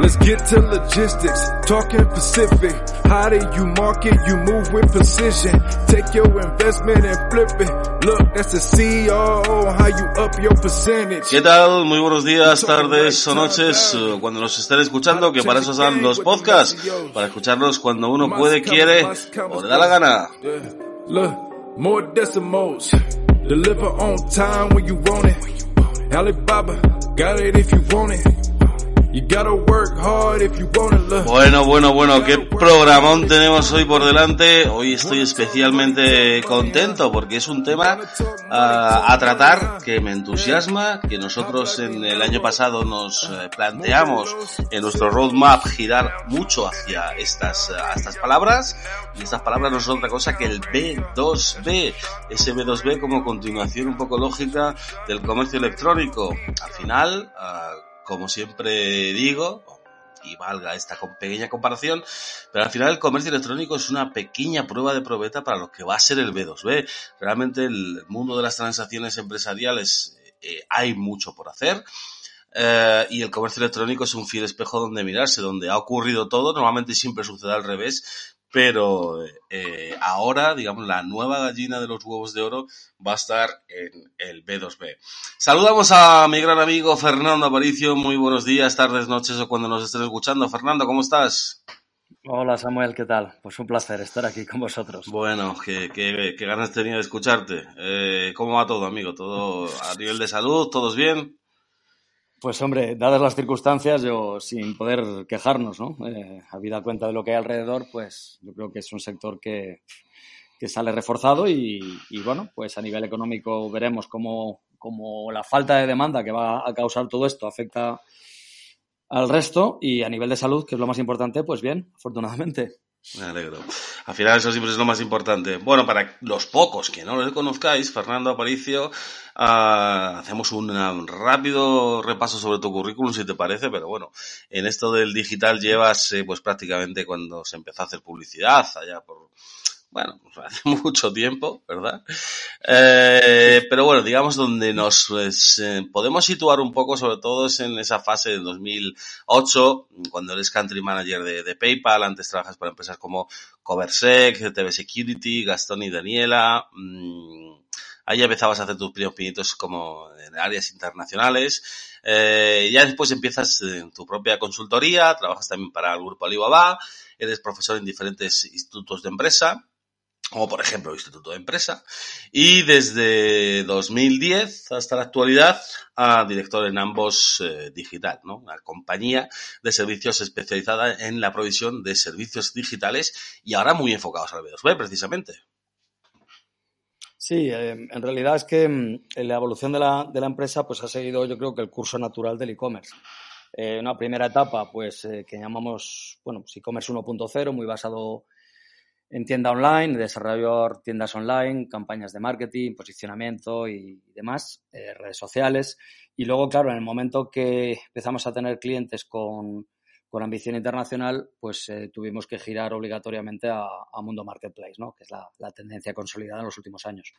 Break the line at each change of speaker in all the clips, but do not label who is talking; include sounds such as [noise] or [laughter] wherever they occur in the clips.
Let's get to logistics, talking Pacific. How do you market? You move with precision. Take your investment and flip it. Look, that's the CEO. How you up your percentage?
¿Qué tal? Muy buenos días, tardes o noches, eh, cuando nos estén escuchando, que para eso están los podcasts, para escucharlos cuando uno puede, quiere o le da la gana.
Look, more decimals. Deliver on time when you want it. Alibaba, got it if you want it.
Bueno, bueno, bueno, qué programón tenemos hoy por delante. Hoy estoy especialmente contento porque es un tema ah, a tratar que me entusiasma, que nosotros en el año pasado nos eh, planteamos en nuestro roadmap girar mucho hacia estas, a estas palabras. Y estas palabras no son otra cosa que el B2B, ese B2B como continuación un poco lógica del comercio electrónico. Al final, ah, como siempre digo, y valga esta pequeña comparación, pero al final el comercio electrónico es una pequeña prueba de probeta para lo que va a ser el B2B. Realmente el mundo de las transacciones empresariales eh, hay mucho por hacer. eh, y el comercio electrónico es un fiel espejo donde mirarse, donde ha ocurrido todo, normalmente siempre sucede al revés, pero eh, ahora, digamos, la nueva gallina de los huevos de oro va a estar en el B2B. Saludamos a mi gran amigo Fernando Aparicio. Muy buenos días, tardes, noches o cuando nos estén escuchando. Fernando, ¿cómo estás?
Hola Samuel, ¿qué tal? Pues un placer estar aquí con vosotros.
Bueno, qué, qué, qué ganas tenía de escucharte. Eh, ¿Cómo va todo, amigo? ¿Todo a nivel de salud? ¿Todos bien?
Pues hombre, dadas las circunstancias, yo sin poder quejarnos, ¿no? Eh, habida cuenta de lo que hay alrededor, pues yo creo que es un sector que, que sale reforzado y, y, bueno, pues a nivel económico veremos cómo, cómo la falta de demanda que va a causar todo esto afecta al resto y a nivel de salud, que es lo más importante, pues bien, afortunadamente.
Me alegro. Al final eso siempre es lo más importante. Bueno, para los pocos que no lo conozcáis, Fernando Aparicio, ah, hacemos un rápido repaso sobre tu currículum, si te parece, pero bueno, en esto del digital llevas eh, pues prácticamente cuando se empezó a hacer publicidad, allá por, bueno, [laughs] hace mucho tiempo, ¿verdad? Eh, pero bueno, digamos donde nos pues, eh, podemos situar un poco, sobre todo es en esa fase de 2008, cuando eres country manager de, PayPal, antes trabajas para empresas como Coversec, TV Security, Gastón y Daniela, mmm, ahí empezabas a hacer tus primeros pinitos como en áreas internacionales, eh, ya después empiezas en tu propia consultoría, trabajas también para el grupo Alibaba, eres profesor en diferentes institutos de empresa, como por ejemplo Instituto de Empresa, y desde 2010 hasta la actualidad, a director en ambos eh, digital, ¿no? Una compañía de servicios especializada en la provisión de servicios digitales y ahora muy enfocados al B2B, precisamente.
Sí, eh, en realidad es que mm, la evolución de la, de la, empresa pues ha seguido yo creo que el curso natural del e-commerce. Eh, una primera etapa pues eh, que llamamos, bueno, pues e-commerce 1.0, muy basado en tienda online, desarrollar tiendas online, campañas de marketing, posicionamiento y demás, eh, redes sociales. Y luego, claro, en el momento que empezamos a tener clientes con, con ambición internacional, pues eh, tuvimos que girar obligatoriamente a, a Mundo Marketplace, ¿no? que es la, la, tendencia consolidada en los últimos años.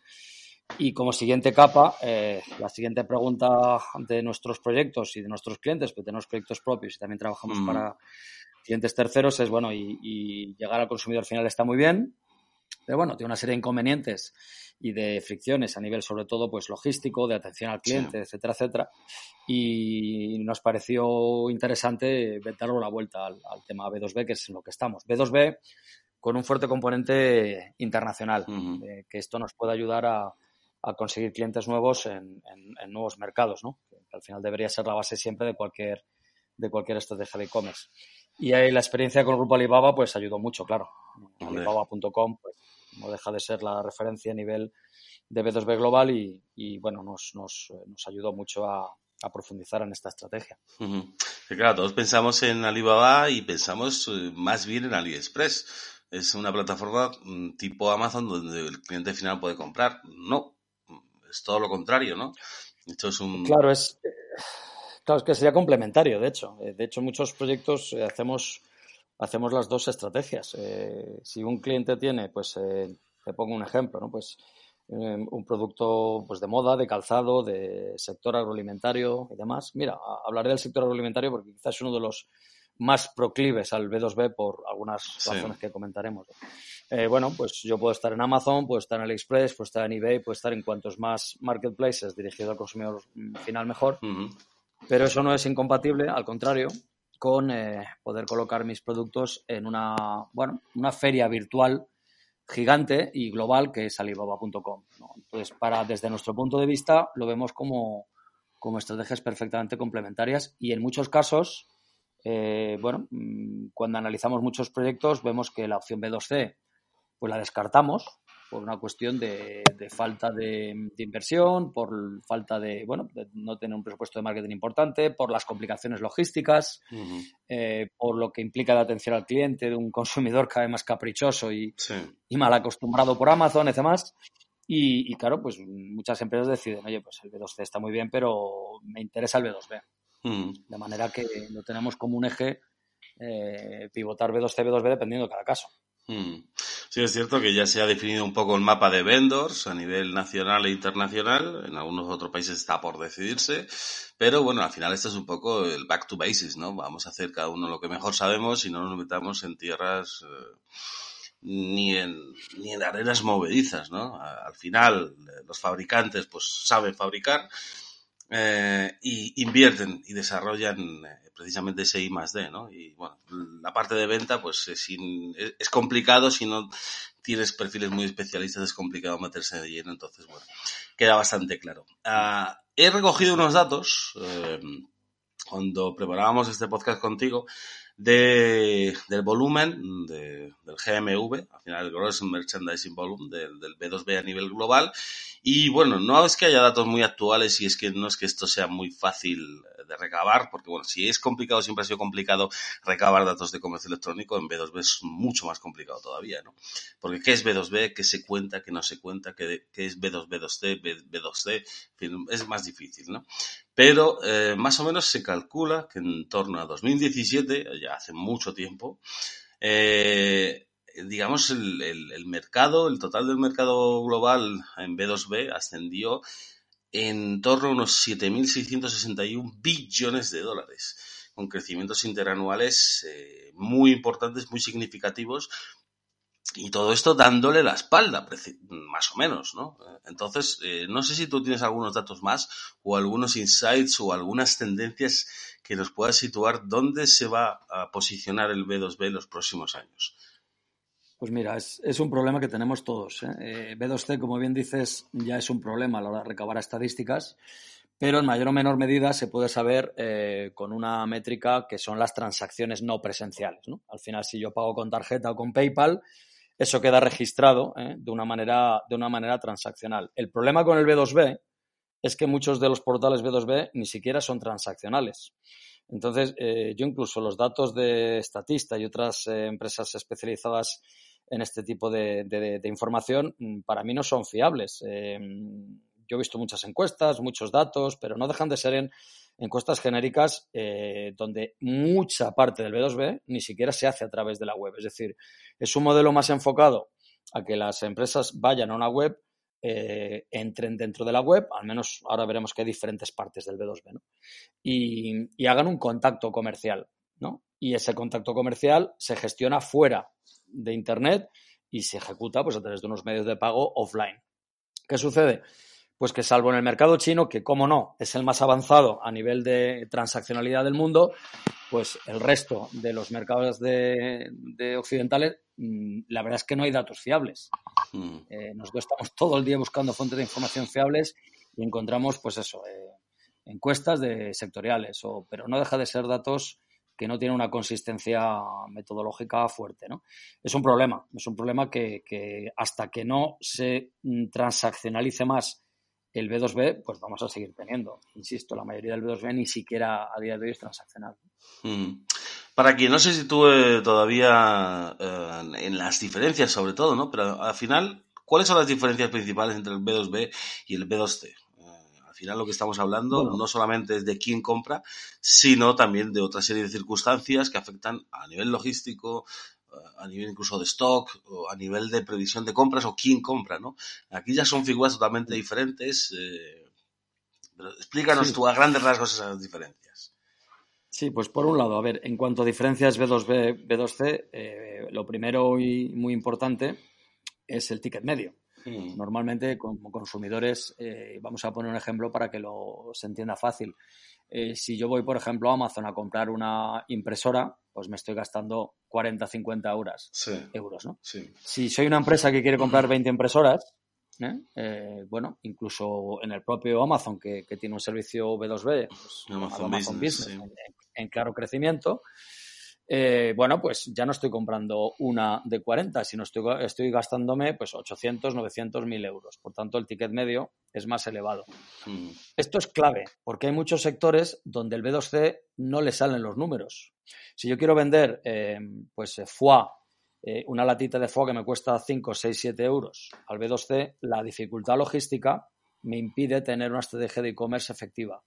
Y como siguiente capa, eh, la siguiente pregunta de nuestros proyectos y de nuestros clientes, pues tenemos proyectos propios y también trabajamos mm. para clientes terceros es, bueno, y, y, llegar al consumidor final está muy bien, pero bueno, tiene una serie de inconvenientes y de fricciones a nivel sobre todo pues logístico, de atención al cliente, sí. etcétera, etcétera. Y nos pareció interesante darle la vuelta al, al, tema B2B, que es en lo que estamos. B2B con un fuerte componente internacional, uh -huh. eh, que esto nos puede ayudar a, a conseguir clientes nuevos en, en, en, nuevos mercados, ¿no? Que al final debería ser la base siempre de cualquier, de cualquier estrategia de e-commerce. Y ahí la experiencia con el grupo Alibaba pues ayudó mucho, claro. Alibaba.com pues no deja de ser la referencia a nivel de B2B global y, y bueno, nos, nos, nos, ayudó mucho a, a profundizar en esta estrategia.
claro, todos pensamos en Alibaba y pensamos eh, más bien en AliExpress. Es una plataforma mm, tipo Amazon donde el cliente final puede comprar. No, es todo lo contrario, ¿no?
Esto es un... Claro, es, claro, es que sería complementario, de hecho. Eh, de hecho, muchos proyectos eh, hacemos, hacemos las dos estrategias. si un cliente tiene, pues, te pongo un ejemplo, ¿no? Pues Em, un producto pues, de moda, de calzado, de sector agroalimentario y demás. Mira, hablaré del sector agroalimentario porque quizás es uno de los más proclives al B2B por algunas razones que comentaremos. Eh, bueno, pues yo puedo estar en Amazon, puedo estar en AliExpress, puedo estar en eBay, puedo estar en cuantos más marketplaces dirigidos al consumidor final mejor, pero eso no es incompatible, al contrario, con eh, poder colocar mis productos en una, bueno, una feria virtual gigante y global que es Alibaba.com. Entonces, para, desde nuestro punto de vista, lo vemos como, como estrategias perfectamente complementarias y en muchos casos, eh, bueno, mm, cuando analizamos muchos proyectos, vemos que la opción B2C, pues la descartamos por una cuestión de, falta de, inversión, por falta de, bueno, no tener un presupuesto de marketing importante, por las complicaciones logísticas, eh, por lo que implica la atención al cliente de un [laughs] consumidor cada vez más caprichoso y, mal acostumbrado por Amazon y demás. Y, claro, pues muchas empresas deciden, oye, pues el B2C está muy bien, pero me interesa el B2B. De manera que no tenemos como un eje eh, pivotar B2C, B2B dependiendo de cada caso.
Mm. Sí, es cierto que ya se ha definido un poco el mapa de vendors a nivel nacional e internacional. En algunos otros países está por decidirse. Pero bueno, al final este es un poco el back to basics, ¿no? Vamos a hacer cada uno lo que mejor sabemos y no nos metamos en tierras eh, ni, en, ni en arenas movedizas, ¿no? Al final, los fabricantes pues saben fabricar eh, y invierten y desarrollan eh, precisamente ese I más D, ¿no? Y bueno, la parte de venta, pues es, es, complicado si no tienes perfiles muy especialistas, es complicado meterse de lleno, entonces, bueno, queda bastante claro. Ah, he recogido unos datos eh, cuando preparábamos este podcast contigo de, del volumen de, del GMV, al final el Gross Merchandising Volume del, del B2B a nivel global. Y bueno, no es que haya datos muy actuales y es que no es que esto sea muy fácil de recabar, porque bueno, si es complicado, siempre ha sido complicado recabar datos de comercio electrónico, en B2B es mucho más complicado todavía, ¿no? Porque ¿qué es B2B? ¿Qué se cuenta? ¿Qué no se cuenta? ¿Qué, qué es B2, B2C? B2C? es más difícil, ¿no? Pero eh, más o menos se calcula que en torno a 2017, ya hace mucho tiempo, eh, digamos, el, el, mercado, el total del mercado global en B2B ascendió en torno a unos 7.661 billones de dólares, con crecimientos interanuales eh, muy importantes, muy significativos, y todo esto dándole la espalda, más o menos, ¿no? Entonces, eh, no sé si tú tienes algunos datos más o algunos insights o algunas tendencias que nos puedas situar dónde se va a posicionar el B2B en los próximos años.
Pues mira, es, un problema que tenemos todos. ¿eh? eh B2C, como bien dices, ya es un problema a la hora de recabar estadísticas, pero en mayor o menor medida se puede saber eh, con una métrica que son las transacciones no presenciales. Al final, si yo pago con tarjeta o con PayPal, eso queda registrado ¿eh? de, una manera, de una manera transaccional. El problema con el B2B es que muchos de los portales B2B ni siquiera son transaccionales. Entonces, yo incluso los datos de Statista y otras empresas especializadas en este tipo de, información mm, para mí no son fiables. Eh, yo he visto muchas encuestas, muchos datos, pero no dejan de ser en encuestas genéricas eh, donde mucha parte del B2B ni siquiera se hace a través de la web. Es decir, es un modelo más enfocado a que las empresas vayan a una web, eh, entren dentro de la web, al menos ahora veremos que hay diferentes partes del B2B, ¿no? y, y, hagan un contacto comercial. ¿no? Y ese contacto comercial se gestiona fuera de Internet y se ejecuta pues, a través de unos medios de pago offline. ¿Qué sucede? Pues que salvo en el mercado chino, que como no, es el más avanzado a nivel de transaccionalidad del mundo, pues el resto de los mercados de, occidentales, mm, la verdad es que no hay datos fiables. Hmm. Eh, nosotros estamos todo el día buscando fuentes de información fiables y encontramos, pues eso, eh, encuestas de sectoriales, o, pero no deja de ser datos que no tiene una consistencia metodológica fuerte. ¿no? Es un problema, es un problema que, hasta que no se mm, transaccionalice más el B2B, pues vamos a seguir teniendo. Insisto, la mayoría del B2B ni siquiera a día de hoy es transaccional.
Mm. Para quien no se sitúe todavía eh, en las diferencias, sobre todo, ¿no? Pero al final, ¿cuáles son las diferencias principales entre el B2B y el B2C? Eh, al final lo que estamos hablando no solamente es de quién compra, sino también de otra serie de circunstancias que afectan a nivel logístico, a nivel incluso de stock o a nivel de previsión de compras o quién compra, ¿no? Aquí ya son figuras totalmente diferentes. Eh, pero explícanos tú a grandes rasgos esas diferencias.
Sí, pues por un lado, a ver, en cuanto a diferencias B2B, B2C, eh, lo primero y muy importante es el ticket medio. Hmm. Normalmente, como consumidores, eh, vamos a poner un ejemplo para que lo se entienda fácil. Eh, si yo voy, por ejemplo, a Amazon a comprar una impresora, pues me estoy gastando 40, 50 euros, euros ¿no? Si soy una empresa que quiere comprar 20 impresoras, ¿eh? Eh, bueno, incluso en el propio Amazon, que, tiene un servicio B2B, pues, Amazon, Business, en, claro crecimiento, eh, bueno, pues ya no estoy comprando una de 40, sino estoy, estoy gastándome pues 800, 900, 1000 euros. Por tanto, el ticket medio es más elevado. Mm. Esto es clave, porque hay muchos sectores donde el B2C no le salen los números. Si yo quiero vender, eh, pues, foie, eh, una latita de foie que me cuesta 5, 6, 7 euros al B2C, la dificultad logística me impide tener una estrategia de e-commerce efectiva.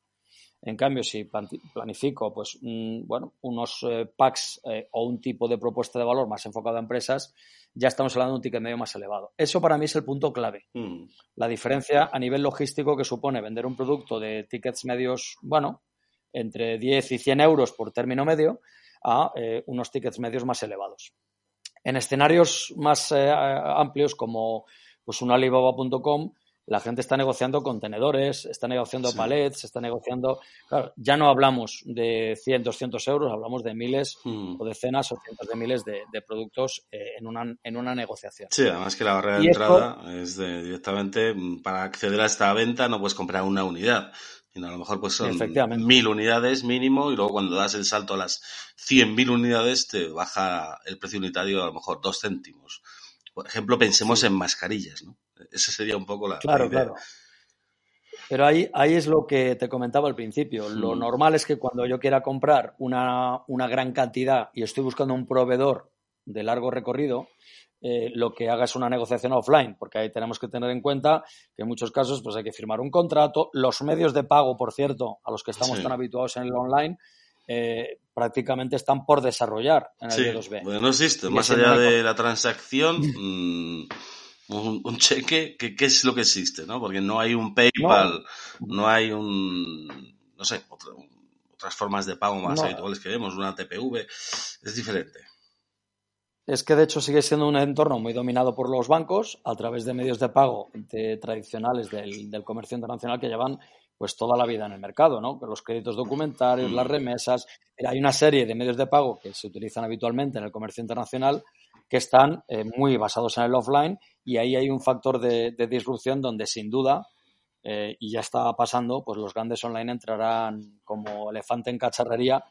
En cambio, si planifico pues, bueno, unos eh, packs eh, o un tipo de propuesta de valor más enfocado a empresas, ya estamos hablando de un ticket medio más elevado. Eso para mí es el punto clave. Mm. La diferencia a nivel logístico que supone vender un producto de tickets medios, bueno, entre 10 y 100 euros por término medio, a eh, unos tickets medios más elevados. En escenarios más amplios como pues, un Alibaba.com, la gente está negociando contenedores, está negociando palets, está negociando. Claro, ya no hablamos de 100, 200 euros, hablamos de miles hmm. o decenas o cientos de miles de, productos eh, en, una, en una negociación.
Sí, además que la barrera de entrada es de, directamente mm, para acceder a esta venta no puedes comprar una unidad. Sino a lo mejor pues son mil unidades mínimo y luego cuando das el salto a las 100.000 unidades te baja el precio unitario a lo mejor dos céntimos. Por ejemplo, pensemos en mascarillas, ¿no? Esa sería un poco la.
Claro, claro. Pero ahí, ahí es lo que te comentaba al principio. Lo hmm. normal es que cuando yo quiera comprar una, gran cantidad y estoy buscando un proveedor de largo recorrido, eh, lo que haga es una negociación offline, porque ahí tenemos que tener en cuenta que en muchos casos pues hay que firmar un contrato. Los medios de pago, por cierto, a los que estamos tan habituados en el online, eh, prácticamente están por desarrollar en el
B2B. Bueno, no existe. Más allá de la transacción, [laughs] mm, un, cheque, ¿qué, ¿qué, es lo que existe? ¿no? Porque no hay un PayPal, no, hay un, no sé, otras formas de pago más habituales que vemos, una TPV, es diferente.
Es que de hecho sigue siendo un entorno muy dominado por los bancos a través de medios de pago tradicionales del, del, comercio internacional que llevan pues toda la vida en el mercado, ¿no? Los créditos documentarios, las mm. remesas, hay una serie de medios de pago que se utilizan habitualmente en el comercio internacional que están eh, muy basados en el offline y ahí hay un factor de, disrupción donde sin duda, eh, y ya está pasando, pues los grandes online entrarán como elefante en cacharrería,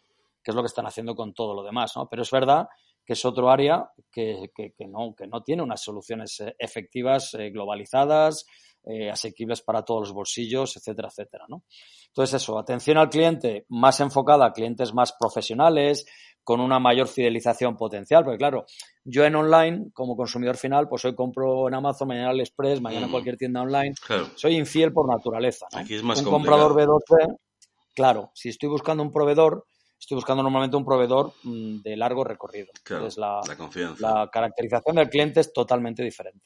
que es lo que están haciendo con todo lo demás, ¿no? Pero es verdad que es otro área que, no, que no tiene unas soluciones eh, efectivas, globalizadas, asequibles para todos los bolsillos, etcétera, etcétera, ¿no? Entonces eso, atención al cliente más enfocada a clientes más profesionales, con una mayor fidelización potencial, porque claro, yo en online, como consumidor final, pues hoy compro en Amazon, mañana en AliExpress, mañana en mm. cualquier tienda online, soy infiel por naturaleza.
Aquí es más
un comprador B2C, claro, si estoy buscando un proveedor, estoy buscando normalmente un proveedor mm, de largo recorrido. Entonces, la, la, caracterización del cliente es totalmente diferente.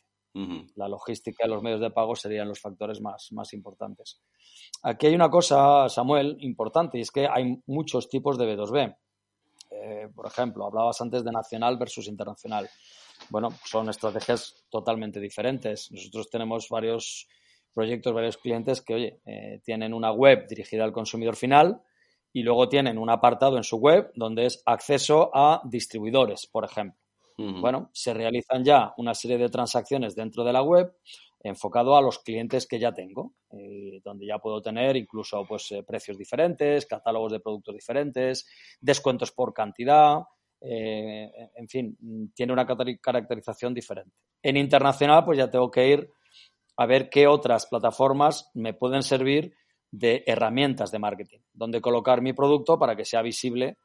La logística y los medios de pago serían los factores más, más importantes. Aquí hay una cosa, Samuel, importante, y es que hay muchos tipos de B2B. Eh, por ejemplo, hablabas antes de nacional versus internacional. Bueno, son estrategias totalmente diferentes. Nosotros tenemos varios proyectos, varios clientes que, oye, eh, tienen una web dirigida al consumidor final y luego tienen un apartado en su web donde es acceso a distribuidores, por ejemplo. Bueno, se realizan ya una serie de transacciones dentro de la web enfocado a los clientes que ya tengo, eh, donde ya puedo tener incluso pues, eh, precios diferentes, catálogos de productos diferentes, descuentos por cantidad, eh, en fin, tiene una caracterización diferente. En internacional, pues ya tengo que ir a ver qué otras plataformas me pueden servir de herramientas de marketing, donde colocar mi producto para que sea visible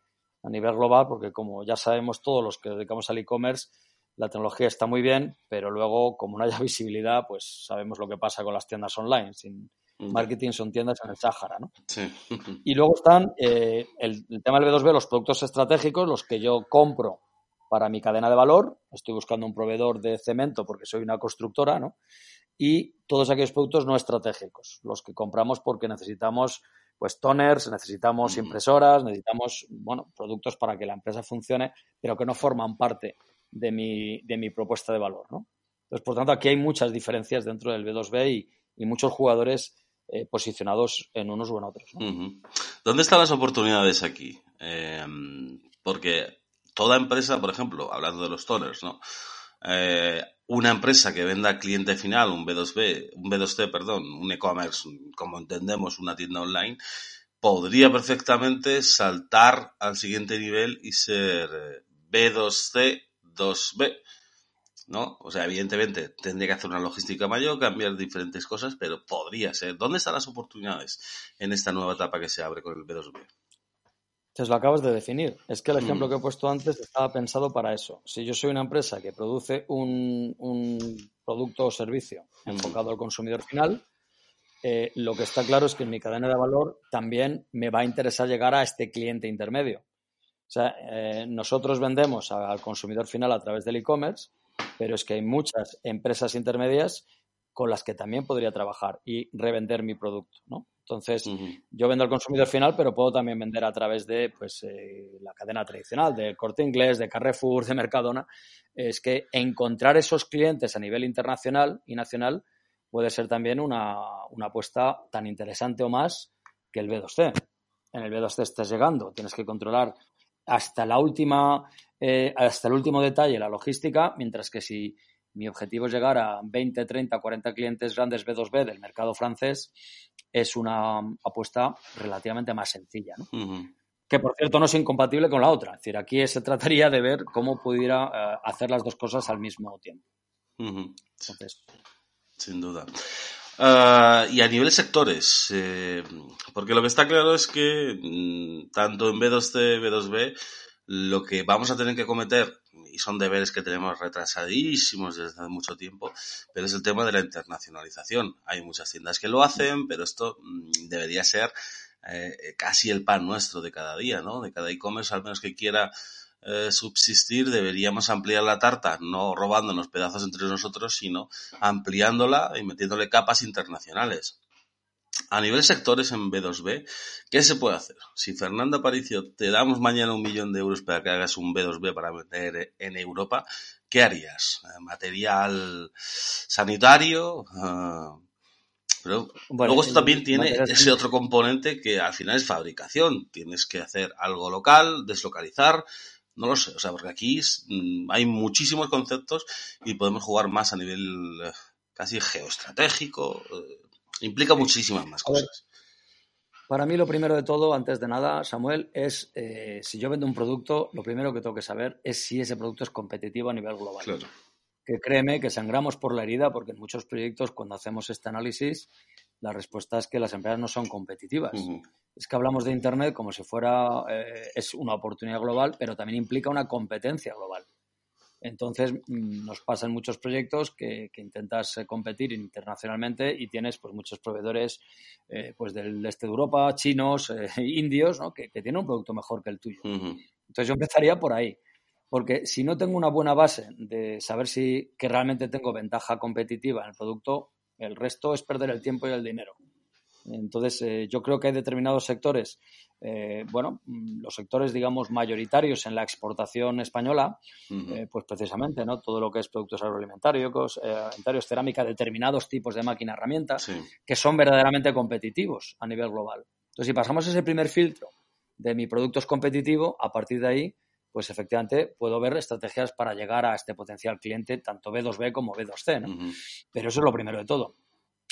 a nivel global, porque como ya sabemos todos los que dedicamos al e-commerce, la tecnología está muy bien, pero luego, como no haya [laughs] visibilidad, pues sabemos lo que pasa con las tiendas online. Sin marketing son tiendas en el Sáhara, ¿no?
Sí. [laughs]
Y luego están eh, el, el, tema del B2B, los productos estratégicos, los que yo compro para mi cadena de valor. Estoy buscando un proveedor de cemento porque soy una constructora, ¿no? Y todos aquellos productos no estratégicos, los que compramos porque necesitamos pues toners, necesitamos impresoras, necesitamos, bueno, productos para que la empresa funcione, pero que no forman parte de mi, de mi propuesta de valor, ¿no? Entonces, por tanto, aquí hay muchas diferencias dentro del B2B y, y muchos jugadores eh, posicionados en unos o en otros. ¿no?
¿Dónde están las oportunidades aquí? Eh, porque toda empresa, por ejemplo, hablando de los toners, ¿no? Eh, una empresa que venda cliente final, un B2B, un B2C, perdón, un e-commerce, como entendemos, una tienda online, podría perfectamente saltar al siguiente nivel y ser eh, B2C, 2B. ¿no? O sea, evidentemente tendría que hacer una logística mayor, cambiar diferentes cosas, pero podría ser. ¿Dónde están las oportunidades en esta nueva etapa que se abre con el B2B?
Te lo acabas de definir. Es que el ejemplo mm. que he puesto antes estaba pensado para eso. Si yo soy una empresa que produce un, un producto o servicio enfocado mm. al consumidor final, eh, lo que está claro es que en mi cadena de valor también me va a interesar llegar a este cliente intermedio. O sea, eh, nosotros vendemos al consumidor final a través del e-commerce, pero es que hay muchas empresas intermedias con las que también podría trabajar y revender mi producto, ¿no? Entonces, uh -huh. yo vendo al consumidor final, pero puedo también vender a través de pues, eh, la cadena tradicional, de Corte Inglés, de Carrefour, de Mercadona. Es que encontrar esos clientes a nivel internacional y nacional puede ser también una, una apuesta tan interesante o más que el B2C. En el B2C estás llegando, tienes que controlar hasta la última, eh, hasta el último detalle la logística, mientras que si mi objetivo es llegar a 20, 30, 40 clientes grandes B2B del mercado francés, es una apuesta relativamente más sencilla. ¿no?
Uh -huh.
Que por cierto no es incompatible con la otra. Es decir, aquí se trataría de ver cómo pudiera uh, hacer las dos cosas al mismo tiempo.
Uh -huh. Entonces, Sin duda. Uh, y a nivel sectores, eh, porque lo que está claro es que mmm, tanto en B2C, B2B, lo que vamos a tener que cometer, y son deberes que tenemos retrasadísimos desde hace mucho tiempo, pero es el tema de la internacionalización. Hay muchas tiendas que lo hacen, pero esto mmm, debería ser eh, casi el pan nuestro de cada día, ¿no? De cada e-commerce, al menos que quiera eh, subsistir, deberíamos ampliar la tarta, no robándonos pedazos entre nosotros, sino ampliándola y metiéndole capas internacionales. A nivel sectores en B2B, ¿qué se puede hacer? Si Fernando Aparicio te damos mañana un millón de euros para que hagas un B2B para meter en Europa, ¿qué harías? ¿Material sanitario? Uh, pero bueno, luego esto también tiene ese otro componente que al final es fabricación. Tienes que hacer algo local, deslocalizar, no lo sé, o sea, porque aquí mm, hay muchísimos conceptos y podemos jugar más a nivel eh, casi geoestratégico. Implica muchísimas más cosas.
Para mí lo primero de todo, antes de nada, Samuel, es eh, si yo vendo un producto, lo primero que tengo que saber es si ese producto es competitivo a nivel global.
Claro.
Que créeme que sangramos por la herida porque en muchos proyectos cuando hacemos este análisis la respuesta es que las empresas no son competitivas. Uh -huh. Es que hablamos de Internet como si fuera, eh, es una oportunidad global, pero también implica una competencia global. Entonces, mm, nos pasa en muchos proyectos que, que intentas eh, competir internacionalmente y tienes pues, muchos proveedores eh, pues, del este de Europa, chinos, eh, [laughs] indios, ¿no? que, que, tienen un producto mejor que el tuyo.
Uh -huh.
Entonces, yo empezaría por ahí. Porque si no tengo una buena base de saber si que realmente tengo ventaja competitiva en el producto, el resto es perder el tiempo y el dinero. Entonces, eh, yo creo que hay determinados sectores, eh, bueno, los sectores, digamos, mayoritarios en la exportación española, uh -huh. eh, pues precisamente, ¿no? Todo lo que es productos agroalimentarios, eh, alimentarios, cerámica, determinados tipos de máquina herramienta,
sí.
que son verdaderamente competitivos a nivel global. Entonces, si pasamos ese primer filtro de mi producto es competitivo, a partir de ahí, pues efectivamente puedo ver estrategias para llegar a este potencial cliente, tanto B2B como B2C, ¿no? Uh -huh. Pero eso es lo primero de todo.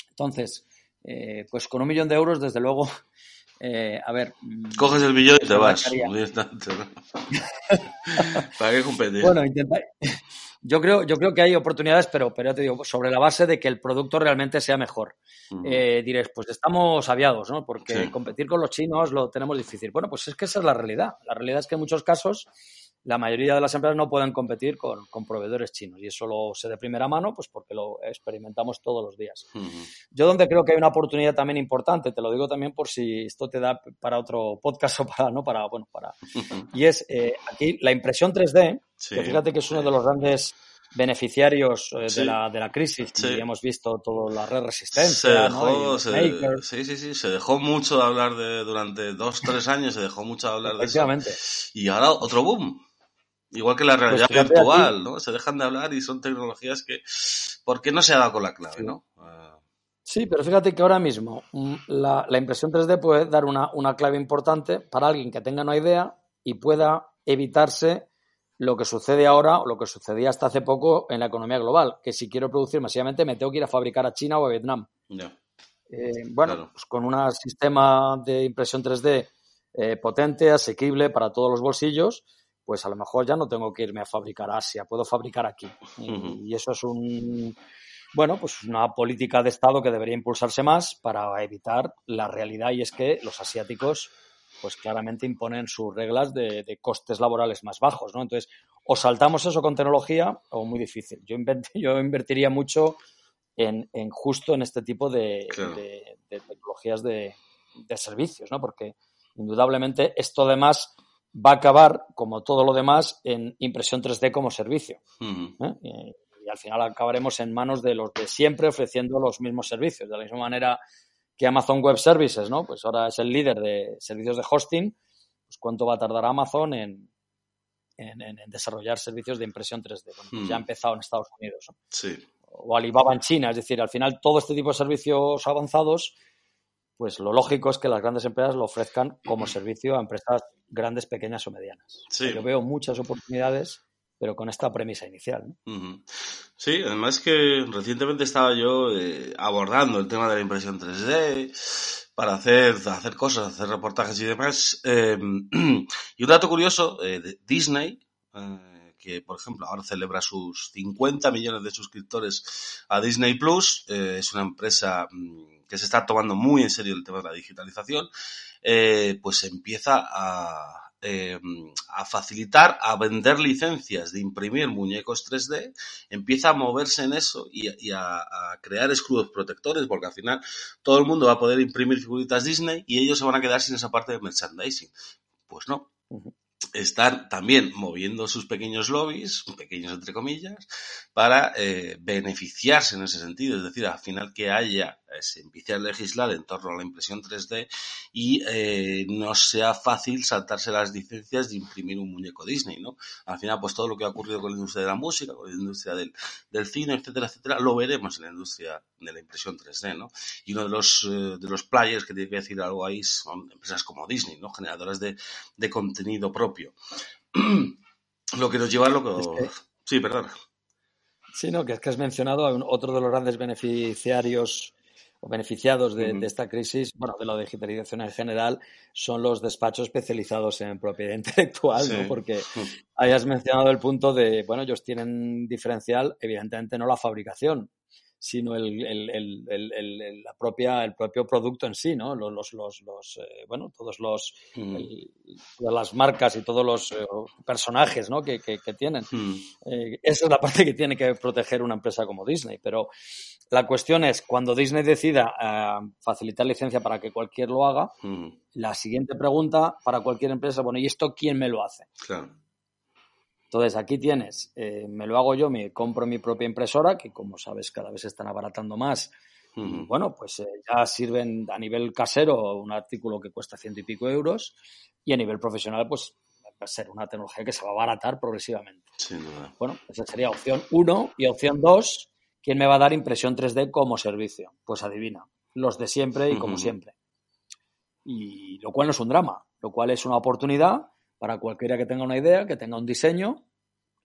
Entonces, eh, pues con un millón de euros, desde luego, [laughs] eh, a ver...
Mm, Coges el millón y te vas. [laughs] [laughs] ¿Para qué competir?
Bueno, intenta, Yo creo, yo creo que hay oportunidades, pero, pero ya te digo, sobre la base de que el producto realmente sea mejor. Eh, diréis, pues estamos aviados, ¿no? Porque
Sí.
competir con los chinos lo tenemos difícil. Bueno, pues es que esa es la realidad. La realidad es que en muchos casos la mayoría de las empresas no pueden competir con, con proveedores chinos. Y eso lo sé de primera mano, pues porque lo experimentamos todos los días. Yo donde creo que hay una oportunidad también importante, te lo digo también por si esto te da para otro podcast o para, ¿no? Para, bueno, para... [laughs] Y es eh, aquí la impresión 3D,
Sí.
que fíjate que es uno de los grandes beneficiarios eh,
Sí.
de, la, de la crisis
Sí.
y hemos visto toda la red resistencia,
dejó, se-
makers.
sí, sí, sí, se dejó mucho de hablar de, durante dos, tres años, se dejó mucho de hablar de eso. Y ahora otro boom. Igual que la realidad
Pues fíjate
virtual, ¿no? Se dejan de hablar y son tecnologías que... ¿Por qué no se ha dado con la clave,
Sí.
no? Ah,
Sí, pero fíjate que ahora mismo mm, la, la impresión 3D puede dar una, una clave importante para alguien que tenga una idea y pueda evitarse lo que sucede ahora o lo que sucedía hasta hace poco en la economía global, que si quiero producir masivamente me tengo que ir a fabricar a China o a Vietnam.
ya.
Eh, bueno,
Claro.
pues con un sistema de impresión 3D eh, potente, asequible para todos los bolsillos, pues a lo mejor ya no tengo que irme a fabricar a Asia, puedo fabricar aquí. Y, eso es un, bueno, pues una política de Estado que debería impulsarse más para evitar la realidad y es que los asiáticos pues claramente imponen sus reglas de, de costes laborales más bajos, ¿no? Entonces, o saltamos eso con tecnología o muy difícil. Yo, [laughs] yo invertiría mucho en, en justo en este tipo de,
Claro.
de- de tecnologías de, de servicios, ¿no? Porque indudablemente esto además va a acabar, como todo lo demás, en impresión 3D como servicio. ¿eh? Y, y al final acabaremos en manos de los de siempre ofreciendo los mismos servicios. De la misma manera que Amazon Web Services, ¿no? Pues ahora es el líder de servicios de hosting. Pues ¿cuánto va a tardar Amazon en, en- en- en desarrollar servicios de impresión 3D? Bueno, pues ya ha empezado en Estados Unidos. ¿no?
Sí.
o Alibaba en China. Es decir, al final todo este tipo de servicios avanzados, pues lo lógico es que las grandes empresas lo ofrezcan como servicio a empresas grandes, pequeñas o medianas.
Sí.
Yo veo muchas oportunidades, pero con esta premisa inicial. ¿no?
Sí, además que recientemente estaba yo eh, abordando el tema de la impresión 3D para hacer, hacer cosas, hacer reportajes y demás. eh, [clears throat] y un dato curioso, eh, de Disney, eh, que por ejemplo ahora celebra sus 50 millones de suscriptores a Disney Plus, eh, es una empresa mm, que se está tomando muy en serio el tema de la digitalización, eh, pues empieza a, eh, a facilitar, a vender licencias de imprimir muñecos 3D, empieza a moverse en eso y, y a, a crear escudos protectores, porque al final todo el mundo va a poder imprimir figuritas Disney y ellos se van a quedar sin esa parte de merchandising. Pues no. Están también moviendo sus pequeños lobbies, pequeños entre comillas, para eh, beneficiarse en ese sentido. Es decir, al final que haya, se empiece a legislar en torno a la impresión 3D y eh, no sea fácil saltarse las licencias de imprimir un muñeco Disney, ¿no? Al final, pues todo lo que ha ocurrido con la industria de la música, con la industria del, del cine, etcétera, etcétera, lo veremos en la industria de la impresión 3D, ¿no? Y uno de los, eh, de los players que tiene que decir algo ahí son empresas como Disney, ¿no? Generadoras de, de contenido propio. [clears throat] lo que nos lleva a lo que... Sí, perdón.
Sí, no, que es que has mencionado a un- otro de los grandes beneficiarios o beneficiados de, de esta crisis, bueno, de la digitalización en general, son los despachos especializados en propiedad [laughs] intelectual,
Sí.
¿no? Porque hayas mencionado el punto de, bueno, ellos tienen diferencial, evidentemente no la fabricación, sino el, el- el- el- la propia, el propio producto en sí, ¿no? Los, los, los, eh, bueno, todos los,
Mm.
todas las marcas y todos los eh, personajes, ¿no? Que, que- que tienen.
Mm.
Eh, esa es la parte que tiene que proteger una empresa como Disney. Pero la cuestión es, cuando Disney decida eh, facilitar licencia para que cualquier lo haga,
Mm.
la siguiente pregunta para cualquier empresa, bueno, ¿y esto quién me lo hace?
Claro.
Entonces, aquí tienes, eh, me lo hago yo, me compro mi propia impresora, que como sabes cada vez se están abaratando más. Y, bueno, pues eh, ya sirven a nivel casero un artículo que cuesta ciento y pico euros y a nivel profesional, pues va a ser una tecnología que se va a abaratar progresivamente.
Sin duda.
Bueno, esa sería opción 1 y opción 2, ¿quién me va a dar impresión 3D como servicio? Pues adivina, los de siempre y como siempre. Y lo cual no es un drama, lo cual es una oportunidad para cualquiera que tenga una idea, que tenga un diseño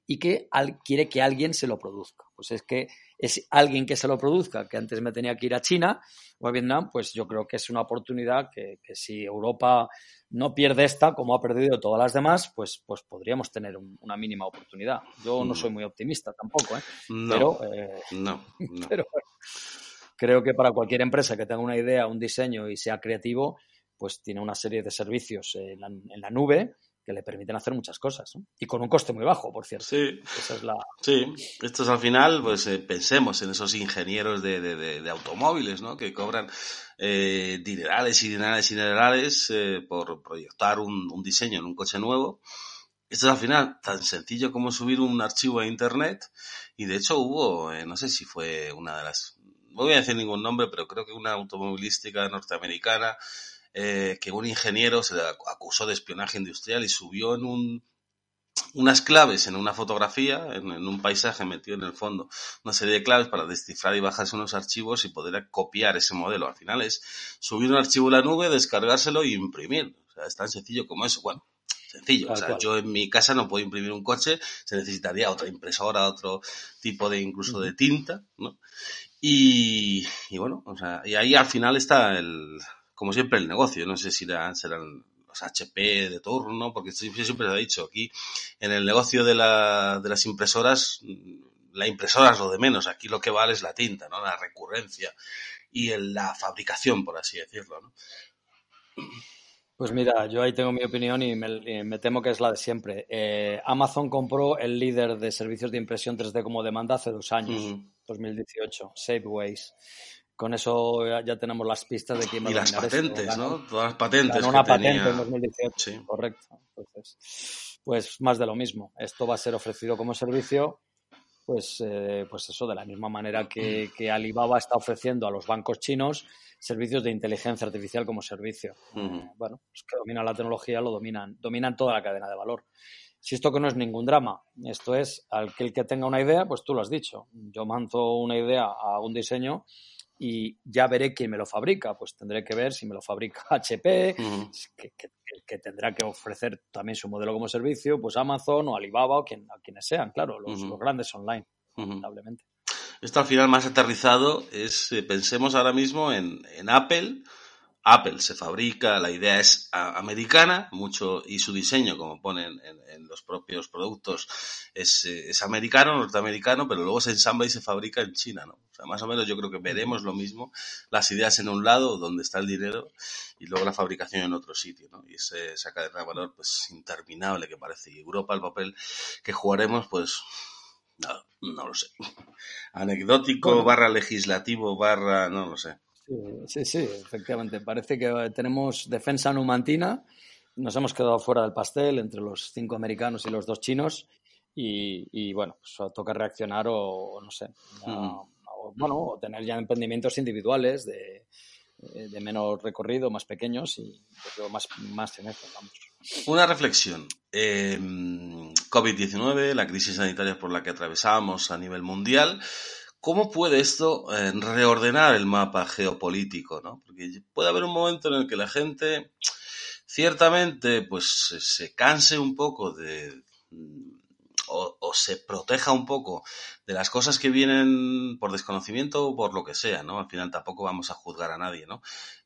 y que quiere que alguien se lo produzca. Pues es que es alguien que se lo produzca, que antes me tenía que ir a China o a Vietnam, pues yo creo que es una oportunidad que, si Europa no pierde esta, como ha perdido todas las demás, pues, pues podríamos tener una mínima oportunidad. Yo no soy muy optimista tampoco, ¿eh?
pero, eh, no, [laughs]
pero creo que para cualquier empresa que tenga una idea, un diseño y sea creativo, pues tiene una serie de servicios en la, nube que le permiten hacer muchas cosas. Y con un coste muy bajo, por cierto.
Sí. Esa es la... Sí, esto es al final, pues eh, pensemos en esos ingenieros de, de, automóviles, ¿no? Que cobran eh, dinerales y dinerales y dinerales eh, por proyectar un, un, diseño en un coche nuevo. Esto es al final tan sencillo como subir un archivo a internet. Y de hecho hubo, eh, no sé si fue una de las, no voy a decir ningún nombre, pero creo que una automovilística norteamericana eh, que un ingeniero se le acusó de espionaje industrial y subió en un, unas claves en una fotografía, en, un paisaje metido en el fondo, una serie de claves para descifrar y bajarse unos archivos y poder copiar ese modelo. Al final es subir un archivo a la nube, descargárselo y imprimir. O sea, es tan sencillo como eso. Bueno, sencillo. O sea, yo en mi casa no puedo imprimir un coche, se necesitaría otra impresora, otro tipo de incluso de tinta, ¿no? Y, y bueno, o sea, y ahí al final está el, como siempre, el negocio. No sé si serán, los HP de turno, porque siempre se ha dicho aquí, en el negocio de, la, de las impresoras, la impresora es lo de menos. Aquí lo que vale es la tinta, ¿no? La recurrencia y la fabricación, por así decirlo, ¿no?
Pues mira, yo ahí tengo mi opinión y me, temo que es la de siempre. Eh, Amazon compró el líder de servicios de impresión 3D como demanda hace dos años, 2018, Saveways con eso ya, tenemos las pistas de quién va
y las patentes, ¿no? Todas las patentes.
una patente en 2018, sí. correcto. Entonces, pues más de lo mismo. Esto va a ser ofrecido como servicio, pues, eh, pues eso, de la misma manera que, que, Alibaba está ofreciendo a los bancos chinos servicios de inteligencia artificial como servicio. Eh, bueno, pues que dominan la tecnología, lo dominan, dominan toda la cadena de valor. Si esto que no es ningún drama, esto es al que tenga una idea, pues tú lo has dicho. Yo mando una idea a un diseño y ya veré quién me lo fabrica. Pues tendré que ver si me lo fabrica [laughs] HP, que, tendrá que ofrecer también su modelo como servicio, pues Amazon o Alibaba o quien, quienes sean, claro, los, grandes online, lamentablemente.
Esto al final más aterrizado es, eh, pensemos ahora mismo en, en Apple Apple se fabrica, la idea es americana, mucho, y su diseño, como ponen en, los propios productos, es, eh, es, americano, norteamericano, pero luego se ensambla y se fabrica en China, ¿no? O sea, más o menos yo creo que veremos lo mismo, las ideas en un lado, donde está el dinero, y luego la fabricación en otro sitio, ¿no? Y ese, esa cadena de valor, pues, interminable que parece. Y Europa, el papel que jugaremos, pues, no, no lo sé. Anecdótico, barra legislativo, barra, no lo sé.
Sí, sí, efectivamente. Parece que tenemos defensa numantina. Nos hemos quedado fuera del pastel entre los cinco americanos y los dos chinos. Y, bueno, pues toca reaccionar o, no sé. o, bueno, o tener ya emprendimientos individuales de, eh, de menor recorrido, más pequeños y más, más en esto, vamos.
Una reflexión. Eh, COVID-19, la crisis sanitaria por la que atravesamos a nivel mundial, ¿Cómo puede esto eh, reordenar el mapa geopolítico? ¿no? Porque puede haber un momento en el que la gente ciertamente pues se canse un poco de o, o, se proteja un poco de las cosas que vienen por desconocimiento o por lo que sea, ¿no? Al final tampoco vamos a juzgar a nadie, ¿no?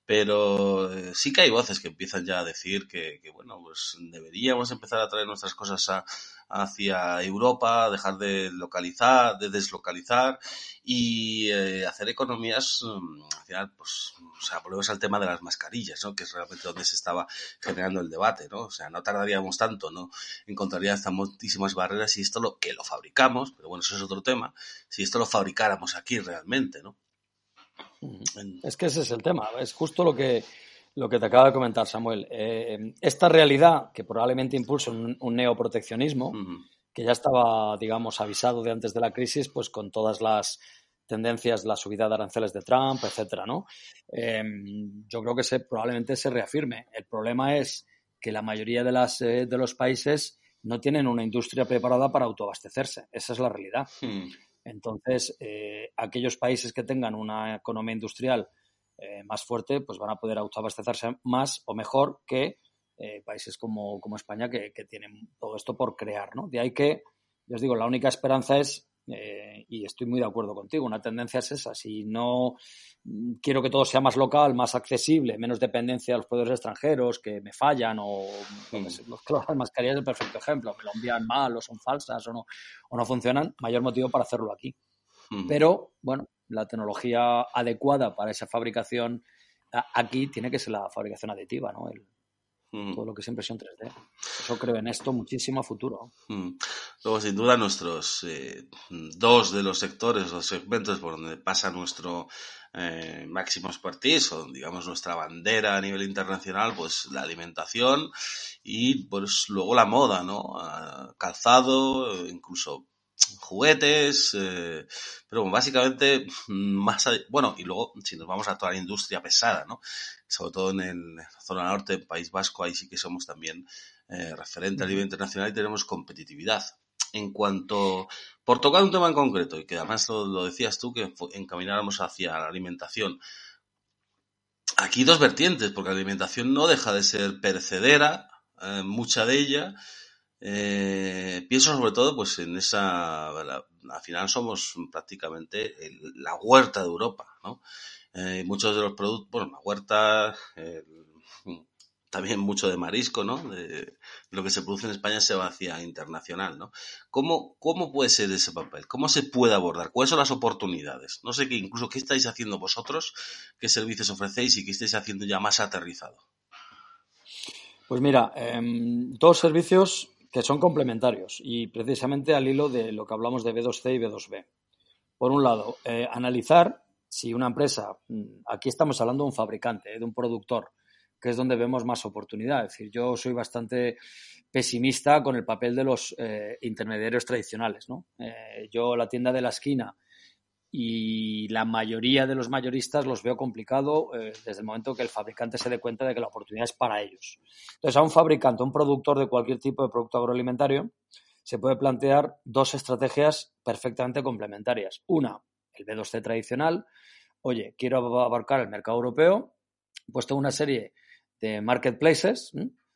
Pero eh, sí que hay voces que empiezan ya a decir que, que, bueno, pues deberíamos empezar a traer nuestras cosas a, hacia Europa, dejar de localizar, de deslocalizar y eh, hacer economías, mm, al final, pues, o sea, volvemos al tema de las mascarillas, ¿no? Que es realmente donde se estaba generando el debate, ¿no? O sea, no tardaríamos tanto, ¿no? Encontraríamos muchísimas barreras si esto lo, que lo fabricamos, pero bueno, eso es otro tema, si esto lo fabricáramos aquí realmente, ¿no?
Es que ese es el tema, es justo lo que, lo que te acaba de comentar Samuel. Eh, esta realidad que probablemente impulsa un, neoproteccionismo, que ya estaba, digamos, avisado de antes de la crisis, pues con todas las tendencias, la subida de aranceles de Trump, etcétera, ¿no? Em, yo creo que se, probablemente se reafirme. El problema es que la mayoría de, las, eh, de los países no tienen una industria preparada para autoabastecerse. Esa es la realidad. Hmm. Entonces, eh, aquellos países que tengan una economía industrial eh, más fuerte, pues van a poder autoabastecerse más o mejor que eh, países como, España que, tienen todo esto por crear, ¿no? De ahí que yo os digo, la única esperanza es, eh, y estoy muy de acuerdo contigo, una tendencia es esa. Si no mm, quiero que todo sea más local, más accesible, menos dependencia de los proveedores extranjeros que me fallan o
Mm.
los que [laughs] las mascarillas es el perfecto ejemplo, me lo envían mal o son falsas o no, o no funcionan, mayor motivo para hacerlo aquí.
Mm.
Pero, bueno, la tecnología adecuada para esa fabricación aquí tiene que ser la fabricación aditiva, ¿no? El-
Mm.
todo lo que es impresión 3D. Eso creo en esto muchísimo a futuro.
Mm. Luego, sin duda, nuestros eh, dos de los sectores, los segmentos por donde pasa nuestro eh, máximo expertise, o digamos nuestra bandera a nivel internacional, pues la alimentación y pues luego la moda, ¿no? Ah, calzado, incluso juguetes, eh, pero básicamente más allá- bueno, y luego si nos vamos a toda la industria pesada, ¿no? Sobre todo en, el, zona norte, en País Vasco, ahí sí que somos también eh, referente a nivel internacional y tenemos competitividad. En cuanto, por tocar un tema en concreto, y que además lo, lo decías tú, que encamináramos hacia la alimentación. Aquí dos vertientes, porque la alimentación no deja de ser perecedera, eh, mucha de ella. Eh, pienso sobre todo pues en esa, al final somos prácticamente la huerta de Europa, ¿no? Eh, muchos de los productos, bueno, la huerta, eh, también mucho de marisco, ¿no? Lo que se produce en España se va hacia internacional, ¿no? ¿Cómo, ¿Cómo puede ser ese papel? ¿Cómo se puede abordar? ¿Cuáles son las oportunidades? No sé qué, incluso qué estáis haciendo vosotros, qué servicios ofrecéis y qué estáis haciendo ya más aterrizado.
Pues mira, em, dos servicios que son complementarios y precisamente al hilo de lo que hablamos de B2C y B2B. Por un lado, eh, analizar si una empresa, mm, aquí estamos hablando de un fabricante, eh, de un productor, que es donde vemos más oportunidad. Es decir, yo soy bastante pesimista con el papel de los eh, intermediarios tradicionales. ¿no? Yo la tienda de la esquina y la mayoría de los mayoristas los veo complicado eh, desde el momento que el fabricante se dé cuenta de que la oportunidad es para ellos. Entonces, a un fabricante, a un productor de cualquier tipo de producto agroalimentario, se puede plantear dos estrategias perfectamente complementarias. Una, el B2C tradicional. Oye, quiero abarcar el mercado europeo, pues tengo una serie de marketplaces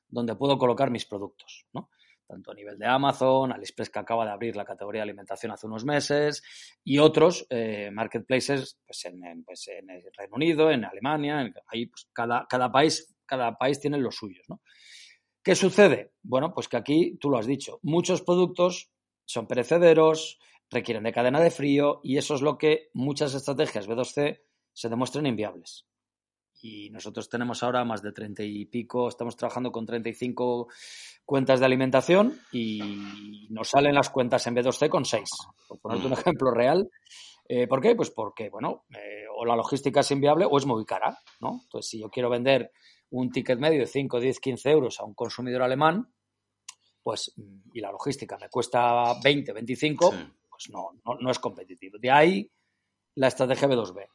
donde puedo colocar mis productos, ¿no? Tanto a nivel de Amazon, AliExpress que acaba de abrir la categoría de alimentación hace unos meses y otros eh, marketplaces pues en, pues en, el Reino Unido, en Alemania, ahí pues cada, cada, país, cada país tiene los suyos. ¿no? ¿Qué sucede? Bueno, pues que aquí tú lo has dicho, muchos productos son perecederos, requieren de cadena de frío y eso es lo que muchas estrategias B2C se demuestran inviables y nosotros tenemos ahora más de 30 y pico, estamos trabajando con 35 cuentas de alimentación y nos salen las cuentas en B2C con 6, por ponerte un ejemplo real. Eh, ¿Por qué? Pues porque, bueno, eh, o la logística es inviable o es muy cara, ¿no? Entonces, si yo quiero vender un ticket medio de 5, 10, 15 euros a un consumidor alemán, pues, y la logística me cuesta 20, 25, sí. pues no, no, no es competitivo. De ahí la estrategia B2B.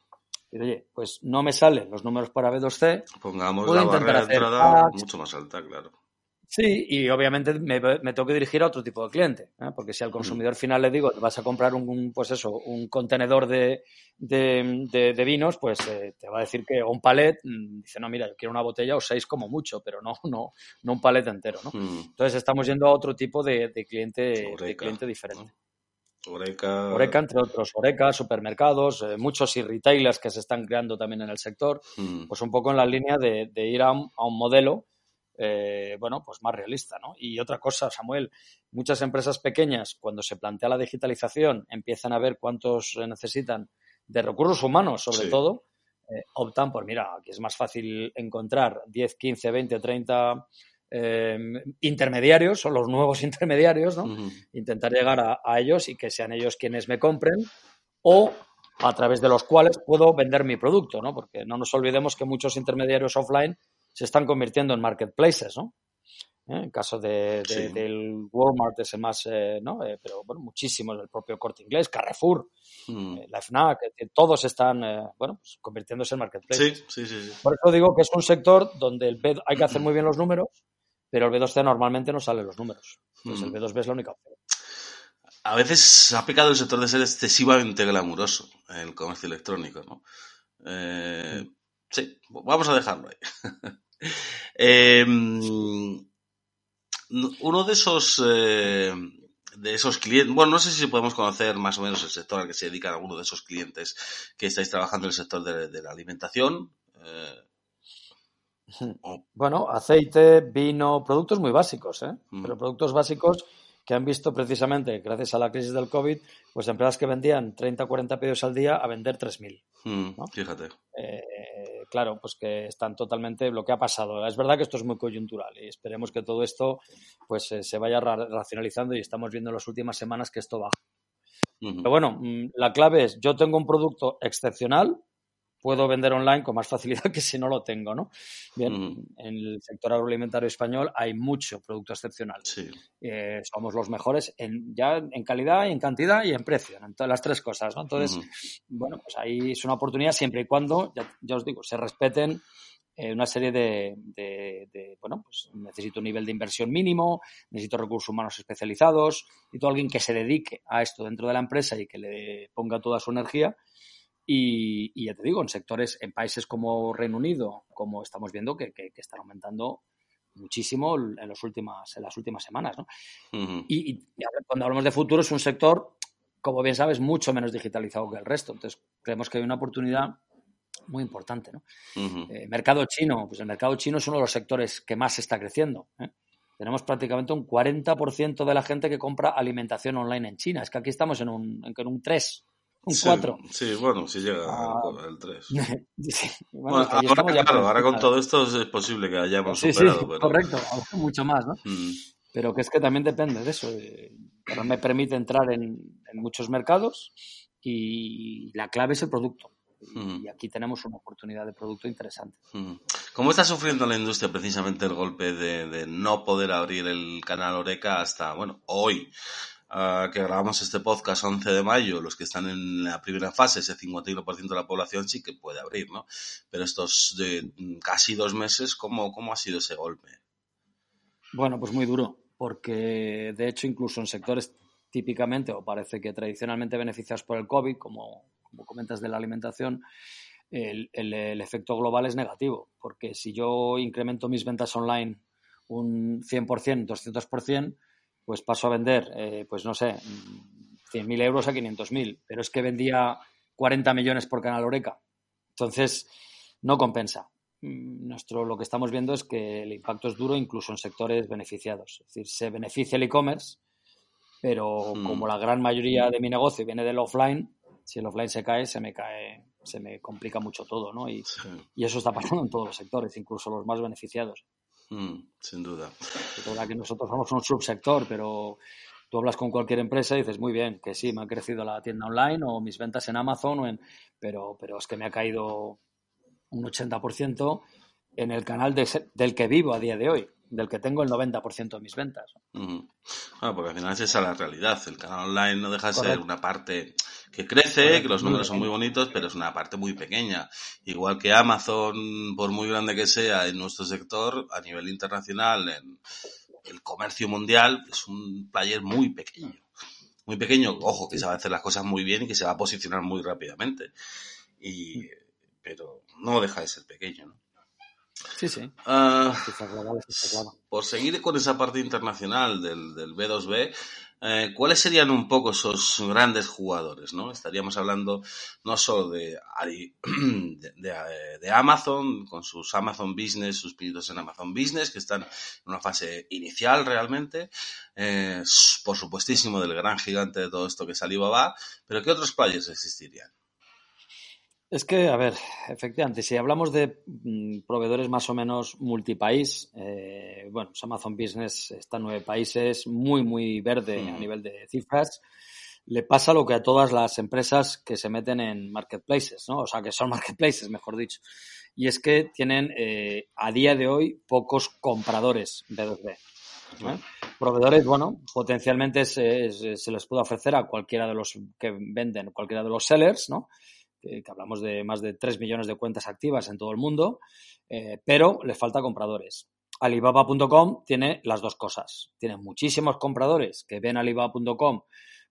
Y, oye, pues no me salen los números para B2C.
Pongamos la barrera de entrada mucho más alta, claro.
Sí, y obviamente me, me, tengo que dirigir a otro tipo de cliente, ¿eh? porque si al consumidor final le digo, vas a comprar un, pues eso, un contenedor de, de, de, de vinos, pues eh, te va a decir que, o un palet, dice, no, mira, yo quiero una botella o seis como mucho, pero no, no, no un palet entero, ¿no? Mm. Entonces estamos yendo a otro tipo de, cliente, de cliente diferente.
¿no? Oreca.
Oreca, entre otros, Oreca, supermercados, eh, muchos y retailers que se están creando también en el sector, mm. pues un poco en la línea de, de ir a un, a un modelo eh, bueno, pues más realista, ¿no? Y otra cosa, Samuel, muchas empresas pequeñas, cuando se plantea la digitalización, empiezan a ver cuántos necesitan de recursos humanos, sobre
Sí.
todo, eh, optan por, mira, aquí es más fácil encontrar 10, 15, 20, 30 eh, intermediarios, o los nuevos [laughs] intermediarios, ¿no? Intentar llegar a, a ellos y que sean ellos quienes me compren, o a través de los cuales puedo vender mi producto, ¿no? Porque no nos olvidemos que muchos intermediarios offline se están convirtiendo en marketplaces, ¿no? ¿Eh? En caso de, de-
Sí.
del Walmart es el más, eh, ¿no? Eh, pero bueno, muchísimos, el propio Corte Inglés, Carrefour,
Mm.
eh, la FNAC, todos están, bueno, pues convirtiéndose en marketplaces.
Sí, sí.
Por eso digo que es un sector donde el B, hay que hacer muy bien los números, pero el B2C normalmente no salen los números. Entonces el
Mm.
B2B es la única opción.
A veces ha pecado el sector de ser excesivamente glamuroso, el comercio electrónico, ¿no? Eh, sí, vamos a dejarlo ahí. [laughs] Eh, uno de esos, eh, de esos clientes, bueno, no sé si podemos conocer más o menos el sector al que se dedican algunos de esos clientes que estáis trabajando en el sector de, de la alimentación. Eh, [laughs]
Bueno, aceite, vino, productos muy básicos, ¿eh?
Mm.
Pero productos básicos que han visto precisamente, gracias a la crisis del COVID, pues empresas que vendían 30 o 40 pedidos al día a vender 3.000.
mm,
¿no?
Fíjate.
Eh, claro, pues que están totalmente lo que ha pasado. Es verdad que esto es muy coyuntural y esperemos que todo esto pues eh, se vaya ra- racionalizando y estamos viendo en las últimas semanas que esto baja. Pero bueno, mm, la clave es, yo tengo un producto excepcional, puedo vender online con más facilidad que si no lo tengo, ¿no? Bien,
Ujú.
en el sector agroalimentario español hay mucho producto excepcional.
Sí.
Eh, somos los mejores en, ya en calidad, en cantidad y en precio, en todas las tres cosas, ¿no? Entonces, bueno, pues ahí es una oportunidad siempre y cuando, ya, ya os digo, se respeten eh, una serie de, de- de, bueno, pues necesito un nivel de inversión mínimo, necesito recursos humanos especializados, necesito alguien que se dedique a esto dentro de la empresa y que le ponga toda su energía. Y, y ya te digo, en sectores, en países como Reino Unido, como estamos viendo, que, que- que están aumentando muchísimo en, los últimas, en las últimas semanas. ¿no? Y, y cuando hablamos de futuro es un sector, como bien sabes, mucho menos digitalizado que el resto. Entonces, creemos que hay una oportunidad muy importante. ¿no? Eh, mercado chino, pues el mercado chino es uno de los sectores que más está creciendo. ¿eh? Tenemos prácticamente un 40% de la gente que compra alimentación online en China. Es que aquí estamos en un, en un 3, un
Sí,
4.
Sí, bueno, si llega
Ah.
el 3. [laughs]
Sí, bueno,
Bueno,
es que ahí
ahora,
ya
claro, ahora con todo esto es posible que hayamos
sí,
superado, pero...
correcto, mucho más, ¿no?
Mm,
Pero que es que también depende de eso. Pero me permite entrar en, en muchos mercados y la clave es el producto.
Ujú.
Y aquí tenemos una oportunidad de producto interesante.
mm. ¿Cómo está sufriendo la industria precisamente el golpe de, de no poder abrir el canal Oreca hasta, bueno, hoy? Que grabamos este podcast 11 de mayo, los que están en la primera fase, ese 51% de la población sí que puede abrir, ¿no? Pero estos de mm, casi dos meses, ¿cómo, cómo ha sido ese golpe?
Bueno, pues muy duro, porque de hecho incluso en sectores típicamente o parece que tradicionalmente beneficiados por el COVID, como, como comentas de la alimentación, el- el efecto global es negativo, porque si yo incremento mis ventas online un 100%, 200%, pues paso a vender, eh, pues no sé, mm, 100.000 euros a 500.000, pero es que vendía 40 millones por canal Oreca. Entonces, no compensa. Mm, Nuestro, lo que estamos viendo es que el impacto es duro incluso en sectores beneficiados. Es decir, se beneficia el e-commerce, pero
Mm.
como la gran mayoría de mi negocio viene del offline, si el offline se cae, se me cae, se me complica mucho todo, ¿no? Y,
Sí,
y eso está pasando en todos los sectores, incluso los más beneficiados.
Mm, sin duda.
Que nosotros somos un subsector, pero tú hablas con cualquier empresa y dices, muy bien, que sí, me ha crecido la tienda online o mis ventas en Amazon, o en... pero, pero es que me ha caído un 80% en el canal de del que vivo a día de hoy, del que tengo el 90% de mis ventas.
Ujú. Ah, porque al final es esa la realidad. El canal online no deja de ser una parte que crece,
Correcto,
que los números son muy bonitos, pero es una parte muy pequeña. Igual que Amazon, por muy grande que sea en nuestro sector, a nivel internacional, en el comercio mundial, es un player muy pequeño. Muy pequeño, ojo, que sabe hacer las cosas muy bien y que se va a posicionar muy rápidamente. Y, pero no deja de ser pequeño, ¿no?
Sí, sí.
Ah, por seguir con esa parte internacional del, del B2B, eh, ¿cuáles serían un poco esos grandes jugadores? ¿no? Estaríamos hablando no solo de, Ali- [clears throat] de, de- de Amazon, con sus Amazon Business, sus pinitos en Amazon Business, que están en una fase inicial realmente, eh, por supuestísimo del gran gigante de todo esto que es Alibaba, pero ¿qué otros players existirían?
Es que, a ver, efectivamente, si hablamos de mm, proveedores más o menos multipaís, eh, bueno, pues Amazon Business está en nueve países, muy, muy verde
Mm.
a nivel de cifras. Le pasa lo que a todas las empresas que se meten en marketplaces, ¿no? O sea, que son [laughs] marketplaces, mejor dicho. Y es que tienen eh, a día de hoy pocos compradores B2B. ¿eh? Proveedores, bueno, potencialmente se- se les puede ofrecer a cualquiera de los que venden, cualquiera de los sellers, ¿no? Que, hablamos de más de 3 millones de cuentas activas en todo el mundo, eh, pero le falta compradores. Alibaba.com tiene las dos cosas. Tiene muchísimos compradores que ven Alibaba.com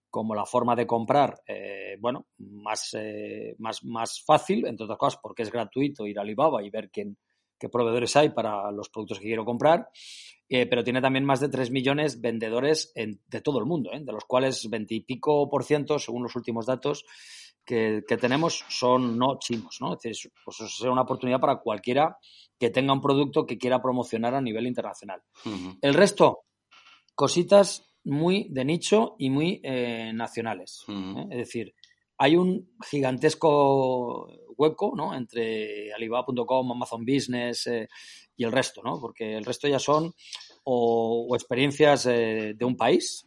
como la forma de comprar, eh, bueno, más, eh, más, más fácil, entre otras cosas, porque es gratuito ir a Alibaba y ver quién, qué proveedores hay para los productos que quiero comprar. pero tiene también más de 3 millones vendedores en, de todo el mundo, de los cuales 20 y pico por ciento, según los últimos datos que, que tenemos, son no chinos. ¿no? Es decir, pues eso será una oportunidad para cualquiera que tenga un producto que quiera promocionar a nivel internacional. El resto, cositas muy de nicho y muy eh, nacionales. ¿eh? Es decir, hay un gigantesco hueco ¿no? entre Alibaba.com, Amazon Business eh, y el resto, ¿no? porque el resto ya son o, o experiencias eh, de un país.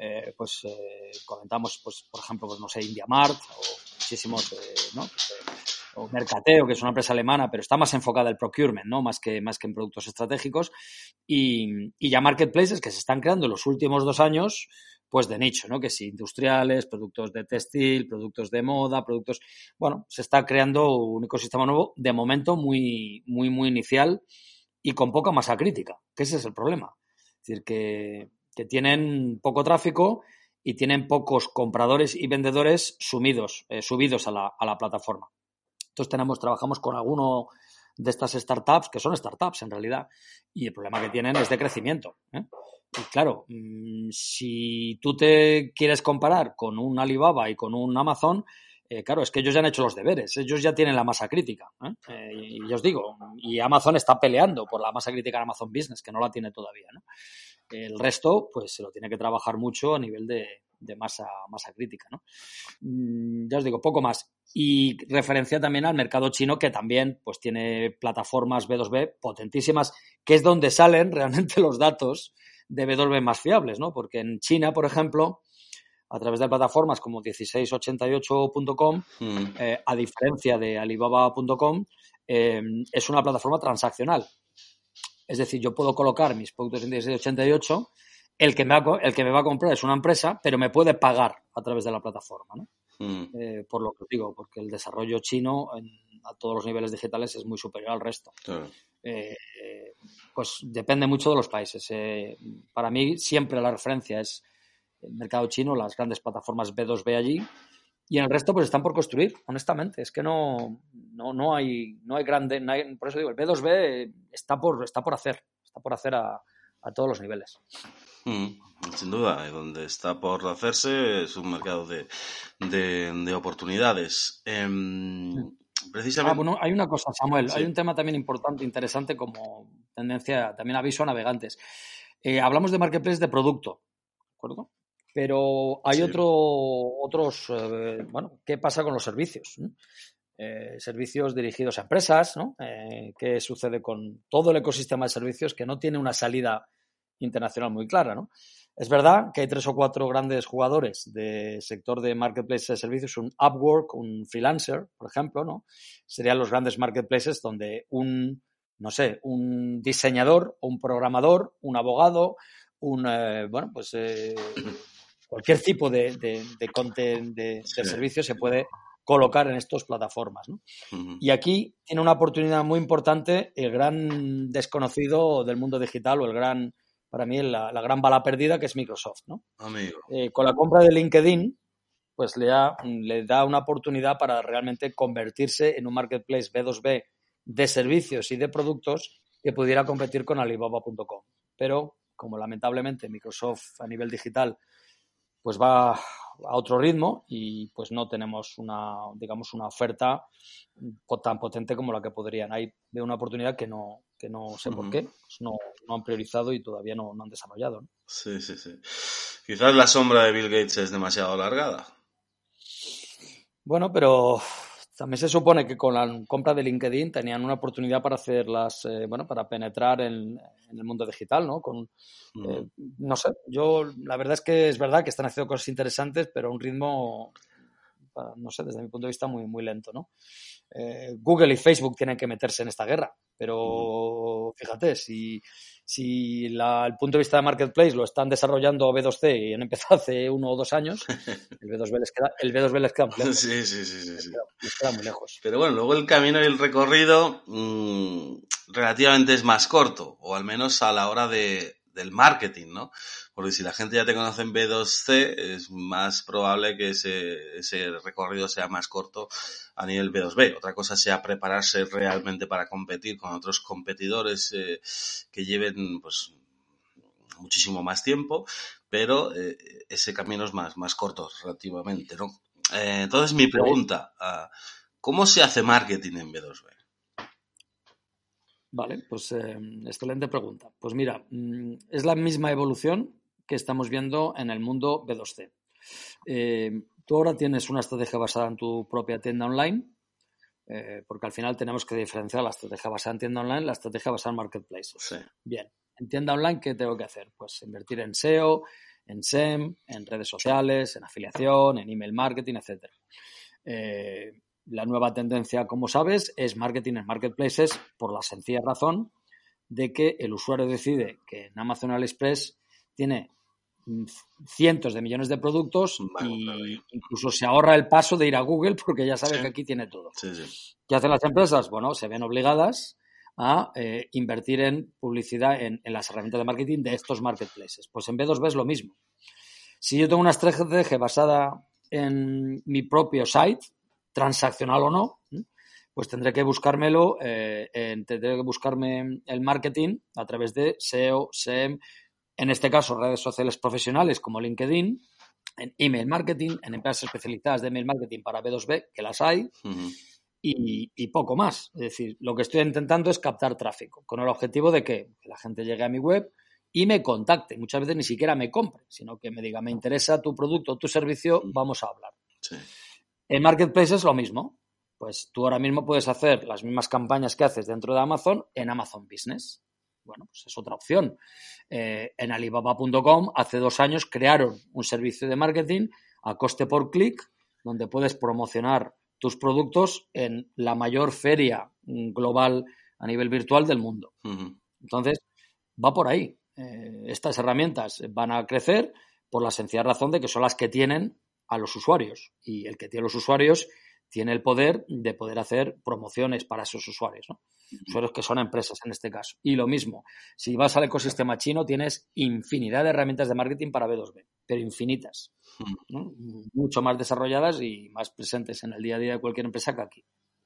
¿Eh? Pues eh, comentamos, pues, por ejemplo, pues, no sé, IndiaMart o muchísimos, eh, ¿no? Pues, o Mercateo, que es una empresa alemana, pero está más enfocada en procurement, ¿no? Más que, más que en productos estratégicos. Y, y ya marketplaces que se están creando en los últimos dos años, pues de nicho, ¿no? Que si industriales, productos de textil, productos de moda, productos. Bueno, se está creando un ecosistema nuevo, de momento muy, muy, muy inicial y con poca masa crítica, que ese es el problema. Es decir, que, que tienen poco tráfico y tienen pocos compradores y vendedores sumidos, eh, subidos a la, a la plataforma. Entonces tenemos, trabajamos con alguno de estas startups, que son startups en realidad, y el problema que tienen es de crecimiento. ¿eh? Y claro, mmm, si tú te quieres comparar con un Alibaba y con un Amazon, eh, claro, es que ellos ya han hecho los deberes, ellos ya tienen la masa crítica. ¿eh? Eh, y, os digo, y Amazon está peleando por la masa crítica en Amazon Business, que no la tiene todavía. ¿no? El resto, pues se lo tiene que trabajar mucho a nivel de, de masa, masa crítica. ¿no? Mm, ya os digo, poco más. Y referencia también al mercado chino, que también pues, tiene plataformas B2B potentísimas, que es donde salen [laughs] realmente los datos de B2B más fiables, ¿no? Porque en China, por ejemplo, a través de plataformas como 1688.com,
Mm.
eh, a diferencia de Alibaba.com, eh, es una plataforma transaccional. Es decir, yo puedo colocar mis productos en 1688, el que, me va, el que me va a comprar es una empresa, pero me puede pagar a través de la plataforma, ¿no?
Mm.
Eh, por lo que digo, porque el desarrollo chino en, a todos los niveles digitales es muy superior al resto.
Claro.
Eh, pues depende mucho de los países. Eh, para mí siempre la referencia es el mercado chino, las grandes plataformas B2B allí, y en el resto pues están por construir, honestamente. Es que no, no, no hay, no hay grande, no hay- por eso digo, el B2B está por, está por hacer, está por hacer a, a todos los niveles.
Mm, Sin duda, eh, donde está por hacerse es un mercado de, de, de oportunidades. Em,
Ah,
precisamente.
bueno, hay una cosa, Samuel,
Sí.
hay un tema también importante, interesante como tendencia, también aviso a navegantes. Eh, hablamos de marketplace de producto, ¿de acuerdo? Pero hay
Sí.
otro, otros, eh, bueno, ¿qué pasa con los servicios? Eh, servicios dirigidos a empresas, ¿no? Eh, ¿Qué sucede con todo el ecosistema de servicios que no tiene una salida internacional muy clara, ¿no? Es verdad que hay tres o cuatro grandes jugadores del sector de marketplace de servicios, un Upwork, un freelancer, por ejemplo, ¿no? Serían los grandes marketplaces donde un, no sé, un diseñador, un programador, un abogado, un, eh, bueno, pues eh, [clears throat] cualquier tipo de, de, de content, de,
Sí.
de servicio se puede colocar en estas plataformas, ¿no? Y aquí tiene una oportunidad muy importante el gran desconocido del mundo digital o el gran, para mí, la, la gran bala perdida que es Microsoft, ¿no?
Amigo.
Eh, con la compra de LinkedIn, pues le da, le da una oportunidad para realmente convertirse en un marketplace B2B de servicios y de productos que pudiera competir con Alibaba.com. Pero, como lamentablemente Microsoft a nivel digital pues va a otro ritmo y pues no tenemos una, digamos, una oferta tan potente como la que podrían. Hay veo una oportunidad que no, que no sé por qué, pues no, no han priorizado y todavía no, no han desarrollado. ¿no?
Sí, sí, sí. Quizás la sombra de Bill Gates es demasiado alargada.
Bueno, pero también se supone que con la compra de LinkedIn tenían una oportunidad para hacer las, eh, bueno, para penetrar en, en el mundo digital, ¿no? Con,
Mm.
eh, no sé, yo la verdad es que es verdad que están haciendo cosas interesantes, pero a un ritmo, no sé, desde mi punto de vista muy, muy lento, ¿no? Eh, Google y Facebook tienen que meterse en esta guerra, pero fíjate, si, si la- el punto de vista de Marketplace lo están desarrollando B2C y han empezado hace uno o dos años, [laughs] el B2B les queda, el B2B les queda muy lejos.
Sí, sí, sí, sí,
Les
sí.
queda, les queda muy lejos.
Pero bueno, luego el camino y el recorrido mm, relativamente es más corto, o al menos a la hora de, del marketing, ¿no? Porque si la gente ya te conoce en B2C, es más probable que ese, ese recorrido sea más corto a nivel B2B. Otra cosa sea prepararse realmente para competir con otros competidores eh, que lleven, pues, muchísimo más tiempo, pero eh, ese camino es más, más corto relativamente, ¿no? Eh, entonces mi pregunta, ah, ¿cómo se hace marketing en B2B?
Vale, pues eh, excelente pregunta. Pues mira, mm, es la misma evolución que estamos viendo en el mundo B2C. Eh, tú ahora tienes una estrategia basada en tu propia tienda online, eh, porque al final tenemos que diferenciar la estrategia basada en tienda online y la estrategia basada en marketplaces.
Sí.
Bien, en tienda online, ¿qué tengo que hacer? Pues invertir en SEO, en SEM, en redes sociales, en afiliación, en email marketing, etc. La nueva tendencia, como sabes, es marketing en marketplaces por la sencilla razón de que el usuario decide que en Amazon AliExpress tiene cientos de millones de productos y incluso se ahorra el paso de ir a Google porque ya sabe
Sí.
que aquí tiene todo.
Sí, sí.
¿Qué hacen las empresas? Bueno, se ven obligadas a eh, invertir en publicidad en, en las herramientas de marketing de estos marketplaces. Pues en B2B es lo mismo. Si yo tengo una estrategia basada en mi propio site, transaccional o no, pues tendré que buscármelo, eh, en- tendré que buscarme el marketing a través de SEO, SEM, en este caso redes sociales profesionales como LinkedIn, en email marketing, en empresas especializadas de email marketing para B2B, que las hay, y, y poco más. Es decir, lo que estoy intentando es captar tráfico, con el objetivo de que, que la gente llegue a mi web y me contacte. Muchas veces ni siquiera me compre, sino que me diga, me interesa tu producto o tu servicio, vamos a hablar.
Sí.
En Marketplace es lo mismo. Pues tú ahora mismo puedes hacer las mismas campañas que haces dentro de Amazon en Amazon Business. Bueno, pues es otra opción. Eh, en Alibaba.com hace dos años crearon un servicio de marketing a coste por clic donde puedes promocionar tus productos en la mayor feria mm, global a nivel virtual del mundo. Entonces, va por ahí. Eh, estas herramientas van a crecer por la sencilla razón de que son las que tienen a los usuarios. Y el que tiene los usuarios tiene el poder de poder hacer promociones para esos usuarios, ¿no? Usuarios que son empresas en este caso. Y lo mismo, si vas al ecosistema chino, tienes infinidad de herramientas de marketing para B2B, pero infinitas. ¿no? Mucho más desarrolladas y más presentes en el día a día de cualquier empresa que aquí.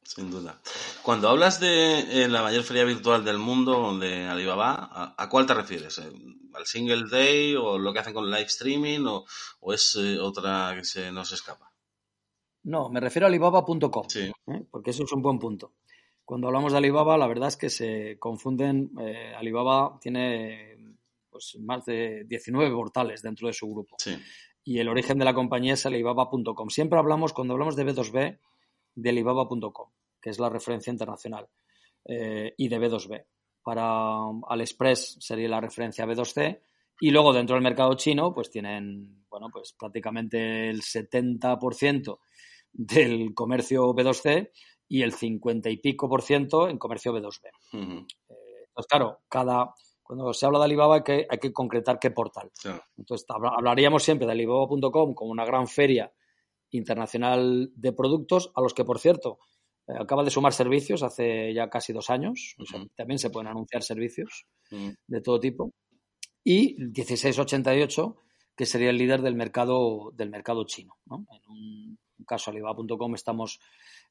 Sin duda. Cuando hablas de eh, la mayor feria virtual del mundo, de Alibaba, ¿a, a cuál te refieres? Eh, ¿Al single day o lo que hacen con live streaming o, o es eh, otra que se nos escapa?
No, me refiero a alibaba.com.
Sí.
porque eso es un buen punto. Cuando hablamos de Alibaba, la verdad es que se confunden. Alibaba tiene pues, más de 19 portales dentro de su grupo.
Sí.
Y el origen de la compañía es alibaba.com. Siempre hablamos, cuando hablamos de B2B, de alibaba.com, que es la referencia internacional, eh, y de B2B. Para AliExpress sería la referencia B2C. Y luego dentro del mercado chino, pues tienen, bueno, pues prácticamente el 70% del comercio B2C y el 50 y pico por ciento en comercio B2B.
Ujú.
Entonces, claro, cada, cuando se habla de Alibaba hay que, hay que concretar qué portal.
Claro.
Entonces, habla- hablaríamos siempre de Alibaba.com como una gran feria internacional de productos, a los que, por cierto, eh, acaba de sumar servicios hace ya casi dos años. O sea,
Ujú.
también se pueden anunciar servicios de todo tipo. Y 1688, que sería el líder del mercado, del mercado chino. ¿no? En un caso, Alibaba.com, estamos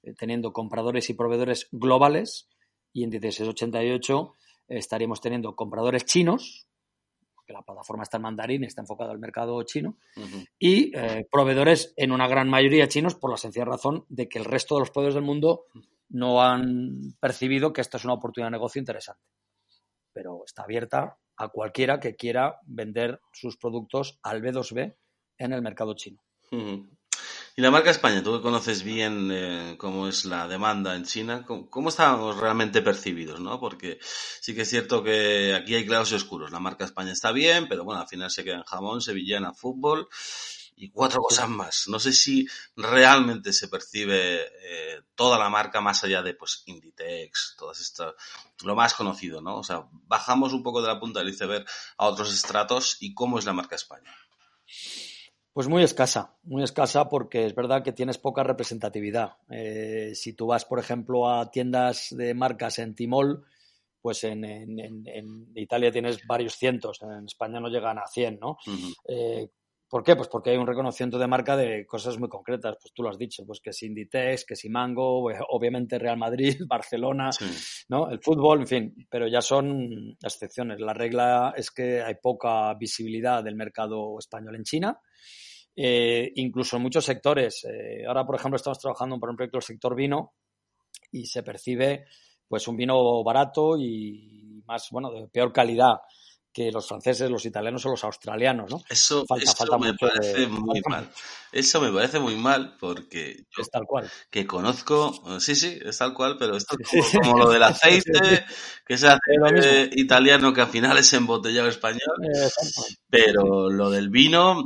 eh, teniendo compradores y proveedores globales y en 1688 estaríamos teniendo compradores chinos, porque la plataforma está en mandarín, está enfocada al mercado chino, y eh, proveedores en una gran mayoría chinos por la sencilla razón de que el resto de los proveedores del mundo no han percibido que esta es una oportunidad de negocio interesante. Pero está abierta a cualquiera que quiera vender sus productos al B2B en el mercado chino.
Y la marca España, tú que conoces bien eh, cómo es la demanda en China, ¿cómo, cómo estamos realmente percibidos? ¿no? Porque sí que es cierto que aquí hay claros y oscuros. La marca España está bien, pero bueno, al final se queda en jamón, sevillana, fútbol y cuatro cosas más. No sé si realmente se percibe eh, toda la marca más allá de pues Inditex, todas estas, lo más conocido, ¿no? O sea, bajamos un poco de la punta del iceberg a otros estratos y cómo es la marca España.
Pues muy escasa, muy escasa porque es verdad que tienes poca representatividad. Eh, si tú vas, por ejemplo, a tiendas de marcas en Timol, pues en, en- en- en Italia tienes varios cientos, en España no llegan a 100, ¿no? Eh, ¿Por qué? Pues porque hay un reconocimiento de marca de cosas muy concretas. Pues tú lo has dicho, pues que si Inditex, que si Mango, [laughs] obviamente Real Madrid, [laughs] Barcelona,
Sí.
¿no? El fútbol, en fin, pero ya son excepciones. La regla es que hay poca visibilidad del mercado español en China, eh, incluso en muchos sectores. Eh, ahora, por ejemplo, estamos trabajando por un proyecto del sector vino y se percibe pues un vino barato y más, bueno, de peor calidad que los franceses, los italianos o los australianos, ¿no?
Eso,
Falta-
eso
falta
me
de-
parece muy mal. Eso me parece muy mal porque yo
Es tal cual.
que conozco, sí, sí, es tal cual, pero esto es como,
sí.
como lo del [laughs] aceite, que es aceite italiano que al final es embotellado español,
Eh,
pero lo del vino,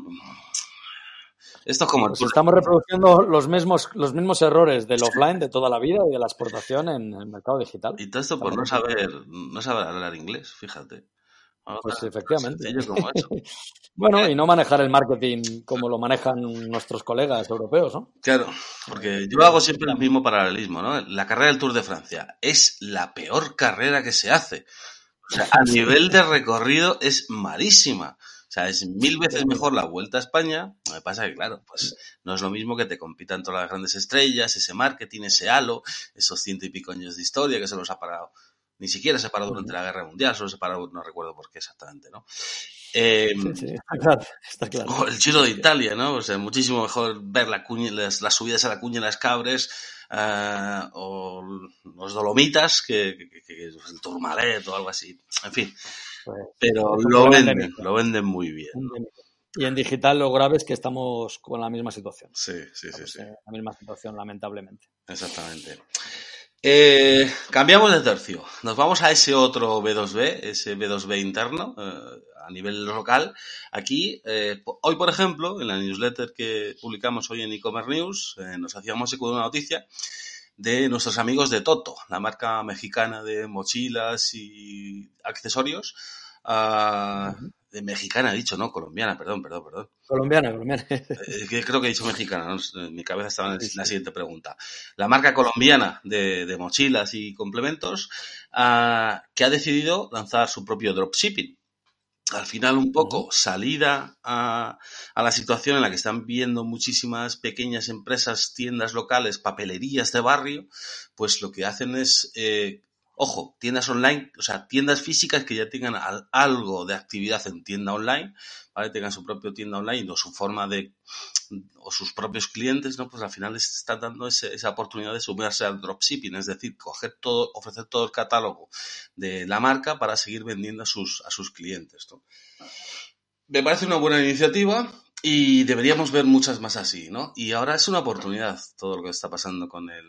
esto es como el
Pues estamos reproduciendo los mismos, los mismos errores del offline de toda la vida y de la exportación en el mercado digital.
Y todo esto por no saber, no saber hablar inglés, fíjate.
Pues efectivamente.
sencillo como eso. [laughs]
Bueno, y no manejar el marketing como lo manejan nuestros colegas europeos, ¿no?
Claro, porque yo hago siempre el mismo paralelismo, ¿no? La carrera del Tour de Francia es la peor carrera que se hace. O sea, a [laughs] nivel de recorrido es malísima. O sea, es mil veces mejor la Vuelta a España. Lo que pasa que, claro, pues no es lo mismo que te compitan todas las grandes estrellas, ese marketing, ese halo, esos ciento y pico años de historia que se los ha parado. Ni siquiera se paró durante la Guerra Mundial, solo se paró, no recuerdo por qué exactamente, ¿no? Eh,
Sí, sí, está claro. Está claro.
o el Giro de Italia, ¿no? O sea, muchísimo mejor ver la cuña, las, las subidas a la cuña en las cabres ah, o los Dolomitas que, que- que- que el Tourmalet o algo así. En fin,
Pues,
pero lo
venden
lo venden muy bien.
y en digital lo grave es que estamos con la misma situación.
Sí, sí, sí,
Estamos
sí,
La misma situación, lamentablemente.
exactamente. Eh, cambiamos de tercio. Nos vamos a ese otro B2B, ese B2B interno eh, a nivel local. Aquí, eh, hoy por ejemplo, en la newsletter que publicamos hoy en e-commerce news, nos hacíamos eco de una noticia de nuestros amigos de Toto, la marca mexicana de mochilas y accesorios. ah, de mexicana, he dicho, no, colombiana, perdón, perdón, perdón.
Colombiana, colombiana.
Eh, que creo que he dicho mexicana, ¿no? En mi cabeza estaba en
Sí, sí.
la siguiente pregunta. La marca colombiana de, de mochilas y complementos ah, que ha decidido lanzar su propio dropshipping. Al final, un poco salida a, a la situación en la que están viendo muchísimas pequeñas empresas, tiendas locales, papelerías de barrio, pues lo que hacen es, eh, ojo, tiendas online, o sea, tiendas físicas que ya tengan al- algo de actividad en tienda online, ¿vale? Tengan su propio tienda online o su forma de, o sus propios clientes, ¿no? Pues al final les está dando ese- esa oportunidad de sumarse al dropshipping, es decir, coger todo, ofrecer todo el catálogo de la marca para seguir vendiendo a sus, a sus clientes. Me parece una buena iniciativa y deberíamos ver muchas más así, ¿no? Y ahora es una oportunidad todo lo que está pasando con el,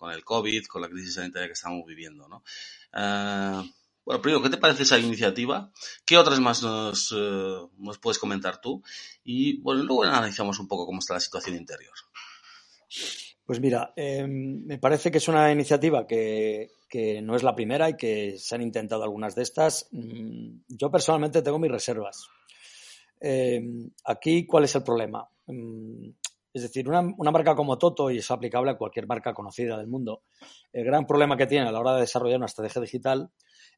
con el COVID, con la crisis sanitaria que estamos viviendo, ¿no? Ah, bueno, primero, ¿qué te parece esa iniciativa? ¿Qué otras más nos, eh, nos puedes comentar tú? Y bueno, luego analizamos un poco cómo está la situación interior.
Pues mira, eh, me parece que es una iniciativa que, no es la primera y que se han intentado algunas de estas. Mm, Yo personalmente tengo mis reservas. Eh, aquí, ¿cuál es el problema? Es decir, una, una marca como Toto, y es aplicable a cualquier marca conocida del mundo, el gran problema que tiene a la hora de desarrollar una estrategia digital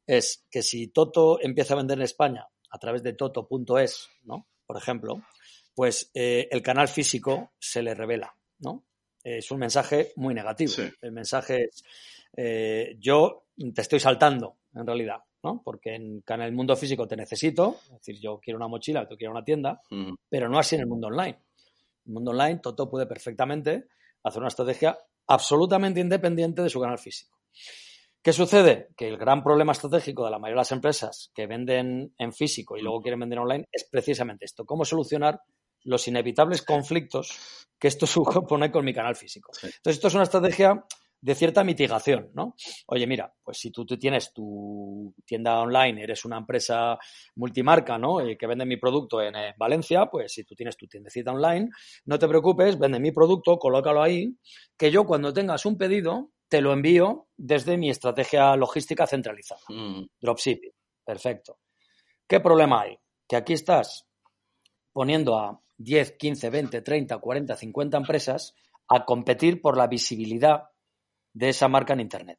es que si Toto empieza a vender en España a través de toto.es, ¿no? Por ejemplo, pues eh, el canal físico se le revela, ¿no? Es un mensaje muy negativo.
Sí.
El mensaje es, eh, yo te estoy saltando, en realidad, ¿no? Porque en, en el mundo físico te necesito, es decir, yo quiero una mochila, tú quieres una tienda, pero no así en el mundo online. El mundo online, Toto puede perfectamente hacer una estrategia absolutamente independiente de su canal físico. ¿Qué sucede? Que el gran problema estratégico de la mayoría de las empresas que venden en físico y luego quieren vender online es precisamente esto, cómo solucionar los inevitables conflictos que esto [laughs] supone con mi canal físico. Entonces, esto es una estrategia de cierta mitigación, ¿no? Oye, mira, pues si tú, tú tienes tu tienda online, eres una empresa multimarca, ¿no? Y que vende mi producto en eh, Valencia, pues si tú tienes tu tiendecita online, no te preocupes, vende mi producto, colócalo ahí, que yo cuando tengas un pedido te lo envío desde mi estrategia logística centralizada.
Mm,
Dropshipping. Perfecto. ¿Qué problema hay? Que aquí estás poniendo a 10, 15, 20, 30, 40, 50 empresas a competir por la visibilidad de esa marca en Internet.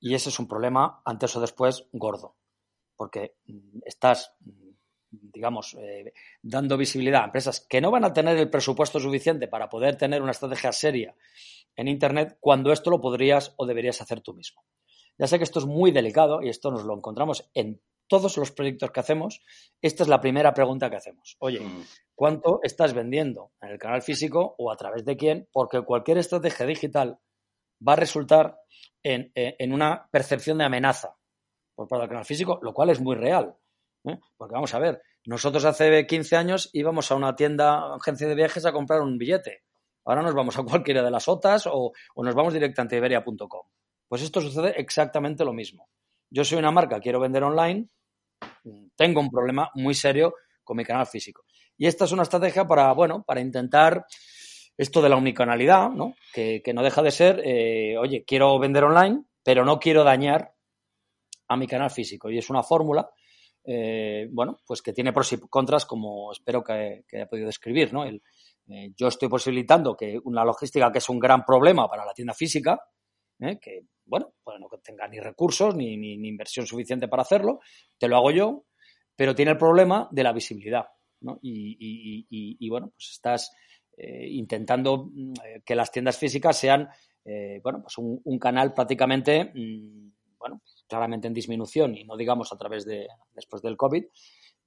Y ese es un problema, antes o después, gordo. Porque mm, estás, mm, digamos, eh, dando visibilidad a empresas que no van a tener el presupuesto suficiente para poder tener una estrategia seria en Internet cuando esto lo podrías o deberías hacer tú mismo. Ya sé que esto es muy delicado y esto nos lo encontramos en todos los proyectos que hacemos. Esta es la primera pregunta que hacemos. Oye,
Mm.
¿cuánto estás vendiendo en el canal físico o a través de quién? Porque cualquier estrategia digital va a resultar en, en- una percepción de amenaza por parte del canal físico, lo cual es muy real. ¿eh? Porque vamos a ver, nosotros hace 15 años íbamos a una tienda, agencia de viajes, a comprar un billete. Ahora nos vamos a cualquiera de las OTAs o, o nos vamos directamente a iberia.com. Pues esto sucede exactamente lo mismo. Yo soy una marca, quiero vender online, tengo un problema muy serio con mi canal físico. Y esta es una estrategia para, bueno, para intentar esto de la unicanalidad, ¿no? Que, que no deja de ser, eh, oye, quiero vender online, pero no quiero dañar a mi canal físico. Y es una fórmula, eh, bueno, pues que tiene pros y contras, como espero que, que haya podido describir, ¿no? El, eh, yo estoy posibilitando que una logística que es un gran problema para la tienda física, que, bueno, pues no tenga ni recursos ni, inversión suficiente para hacerlo, te lo hago yo, pero tiene el problema de la visibilidad, ¿no? Y, y, y bueno, pues estás eh, intentando eh, que las tiendas físicas sean, eh, bueno, pues un, un canal prácticamente, mmm, bueno, claramente en disminución y no digamos a través de, después del COVID,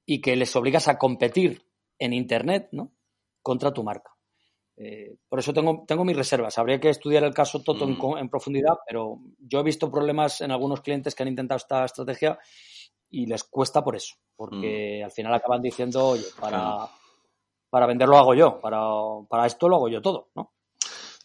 y que les obligas a competir en Internet, ¿no? Contra tu marca. Eh, por eso tengo, tengo, mis reservas. Habría que estudiar el caso Toto mm. en, en, profundidad, pero yo he visto problemas en algunos clientes que han intentado esta estrategia y les cuesta por eso, porque mm. al final acaban diciendo, oye, para, claro. Para venderlo hago yo, para, para, esto lo hago yo todo, ¿no?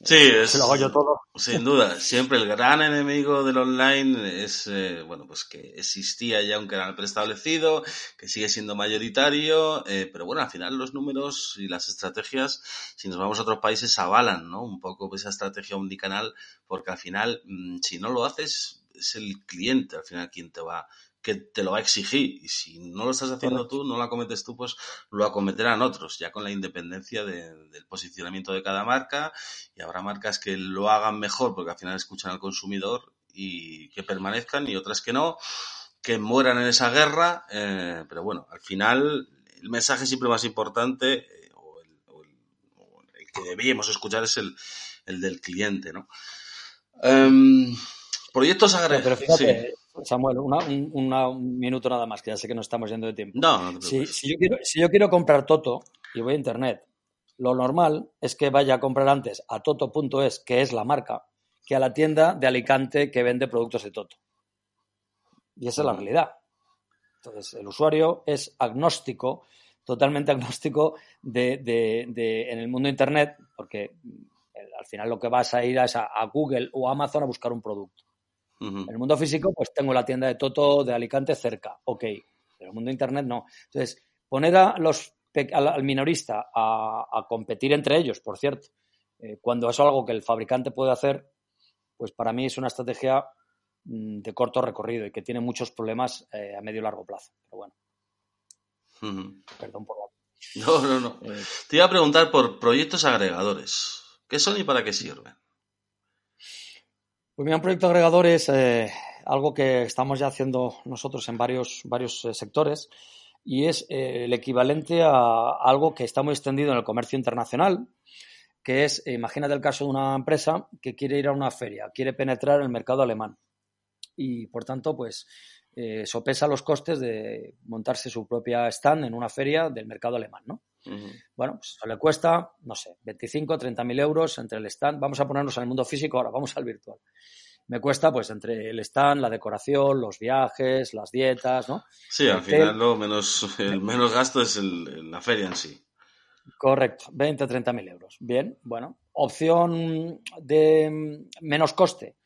Sí, es,
lo hago yo todo.
sin duda. Siempre el gran enemigo del online es, eh, bueno, pues que existía ya un canal preestablecido, que sigue siendo mayoritario, eh, pero bueno, al final los números y las estrategias, si nos vamos a otros países, avalan, ¿no? Un poco esa estrategia omnicanal, porque al final, mmm, si no lo haces, es el cliente al final quien te va que te lo va a exigir y si no lo estás haciendo Correcto. tú, no lo acometes tú, pues lo acometerán otros, ya con la independencia de, del posicionamiento de cada marca y habrá marcas que lo hagan mejor porque al final escuchan al consumidor y que permanezcan y otras que no, que mueran en esa guerra, eh, pero bueno, al final el mensaje siempre más importante eh, o, el, o, el, o, el, que debíamos escuchar es el, el del cliente, ¿no? Um, proyectos agregados.
Sí. Samuel, una, una, un minuto nada más, que ya sé que no estamos yendo de tiempo.
No, no
si, si, yo quiero, si yo quiero comprar Toto y voy a internet, lo normal es que vaya a comprar antes a toto.es, que es la marca, que a la tienda de Alicante que vende productos de Toto. Y esa es la realidad. Entonces, el usuario es agnóstico, totalmente [laughs] agnóstico de, de, de, en el mundo de internet, porque al final lo que vas a ir es a, a Google o a Amazon a buscar un producto. Uh -huh. En el mundo físico, pues tengo la tienda de Toto de Alicante cerca, ok. Pero en el mundo de Internet no. Entonces, poner a los, al, minorista a, a, competir entre ellos, por cierto, eh, cuando es algo que el fabricante puede hacer, pues para mí es una estrategia mmm, de corto recorrido y que tiene muchos problemas eh, a medio y largo plazo. Pero bueno.
Uh -huh.
Perdón por la...
No, no, no. Eh... Te iba a preguntar por proyectos agregadores. ¿Qué son y para qué sirven?
Pues mira, un proyecto agregador es eh, algo que estamos ya haciendo nosotros en varios, varios eh, sectores y es eh, el equivalente a algo que está muy extendido en el comercio internacional, que es, imagínate el caso de una empresa que quiere ir a una feria, quiere penetrar en el mercado alemán y, por tanto, pues eh, sopesa los costes de montarse su propia stand en una feria del mercado alemán, ¿no? Uh -huh. Bueno, pues le cuesta, no sé, 25, 30 mil euros entre el stand. Vamos a ponernos en el mundo físico, ahora vamos al virtual. Me cuesta, pues, entre el stand, la decoración, los viajes, las dietas, ¿no?
Sí, al final lo menos, el menos gasto es el, la feria en sí.
Correcto, 20, 30 mil euros. Bien, bueno. Opción de menos coste.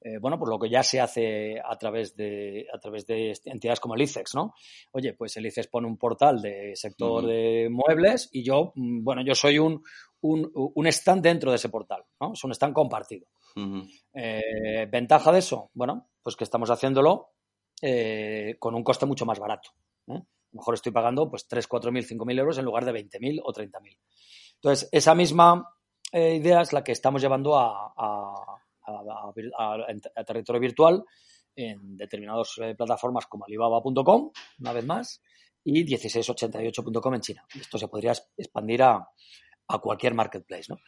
Eh, bueno, por lo que ya se hace a través de a través de entidades como el ICEX, ¿no? Oye, pues el ICEX pone un portal de sector uh -huh. de muebles y yo, mm, bueno, yo soy un, un, un, stand dentro de ese portal, ¿no? Es un stand compartido.
Uh -huh.
eh, ¿Ventaja de eso? Bueno, pues que estamos haciéndolo eh, con un coste mucho más barato. A lo mejor estoy pagando pues 3, 4 mil, 5 mil euros en lugar de 20 mil o 30 mil. Entonces, esa misma idea es la que estamos llevando a, a a, territorio virtual en determinadas eh, plataformas como Alibaba.com, una vez más, y 1688.com en China. Esto se podría expandir a, cualquier marketplace. ¿no?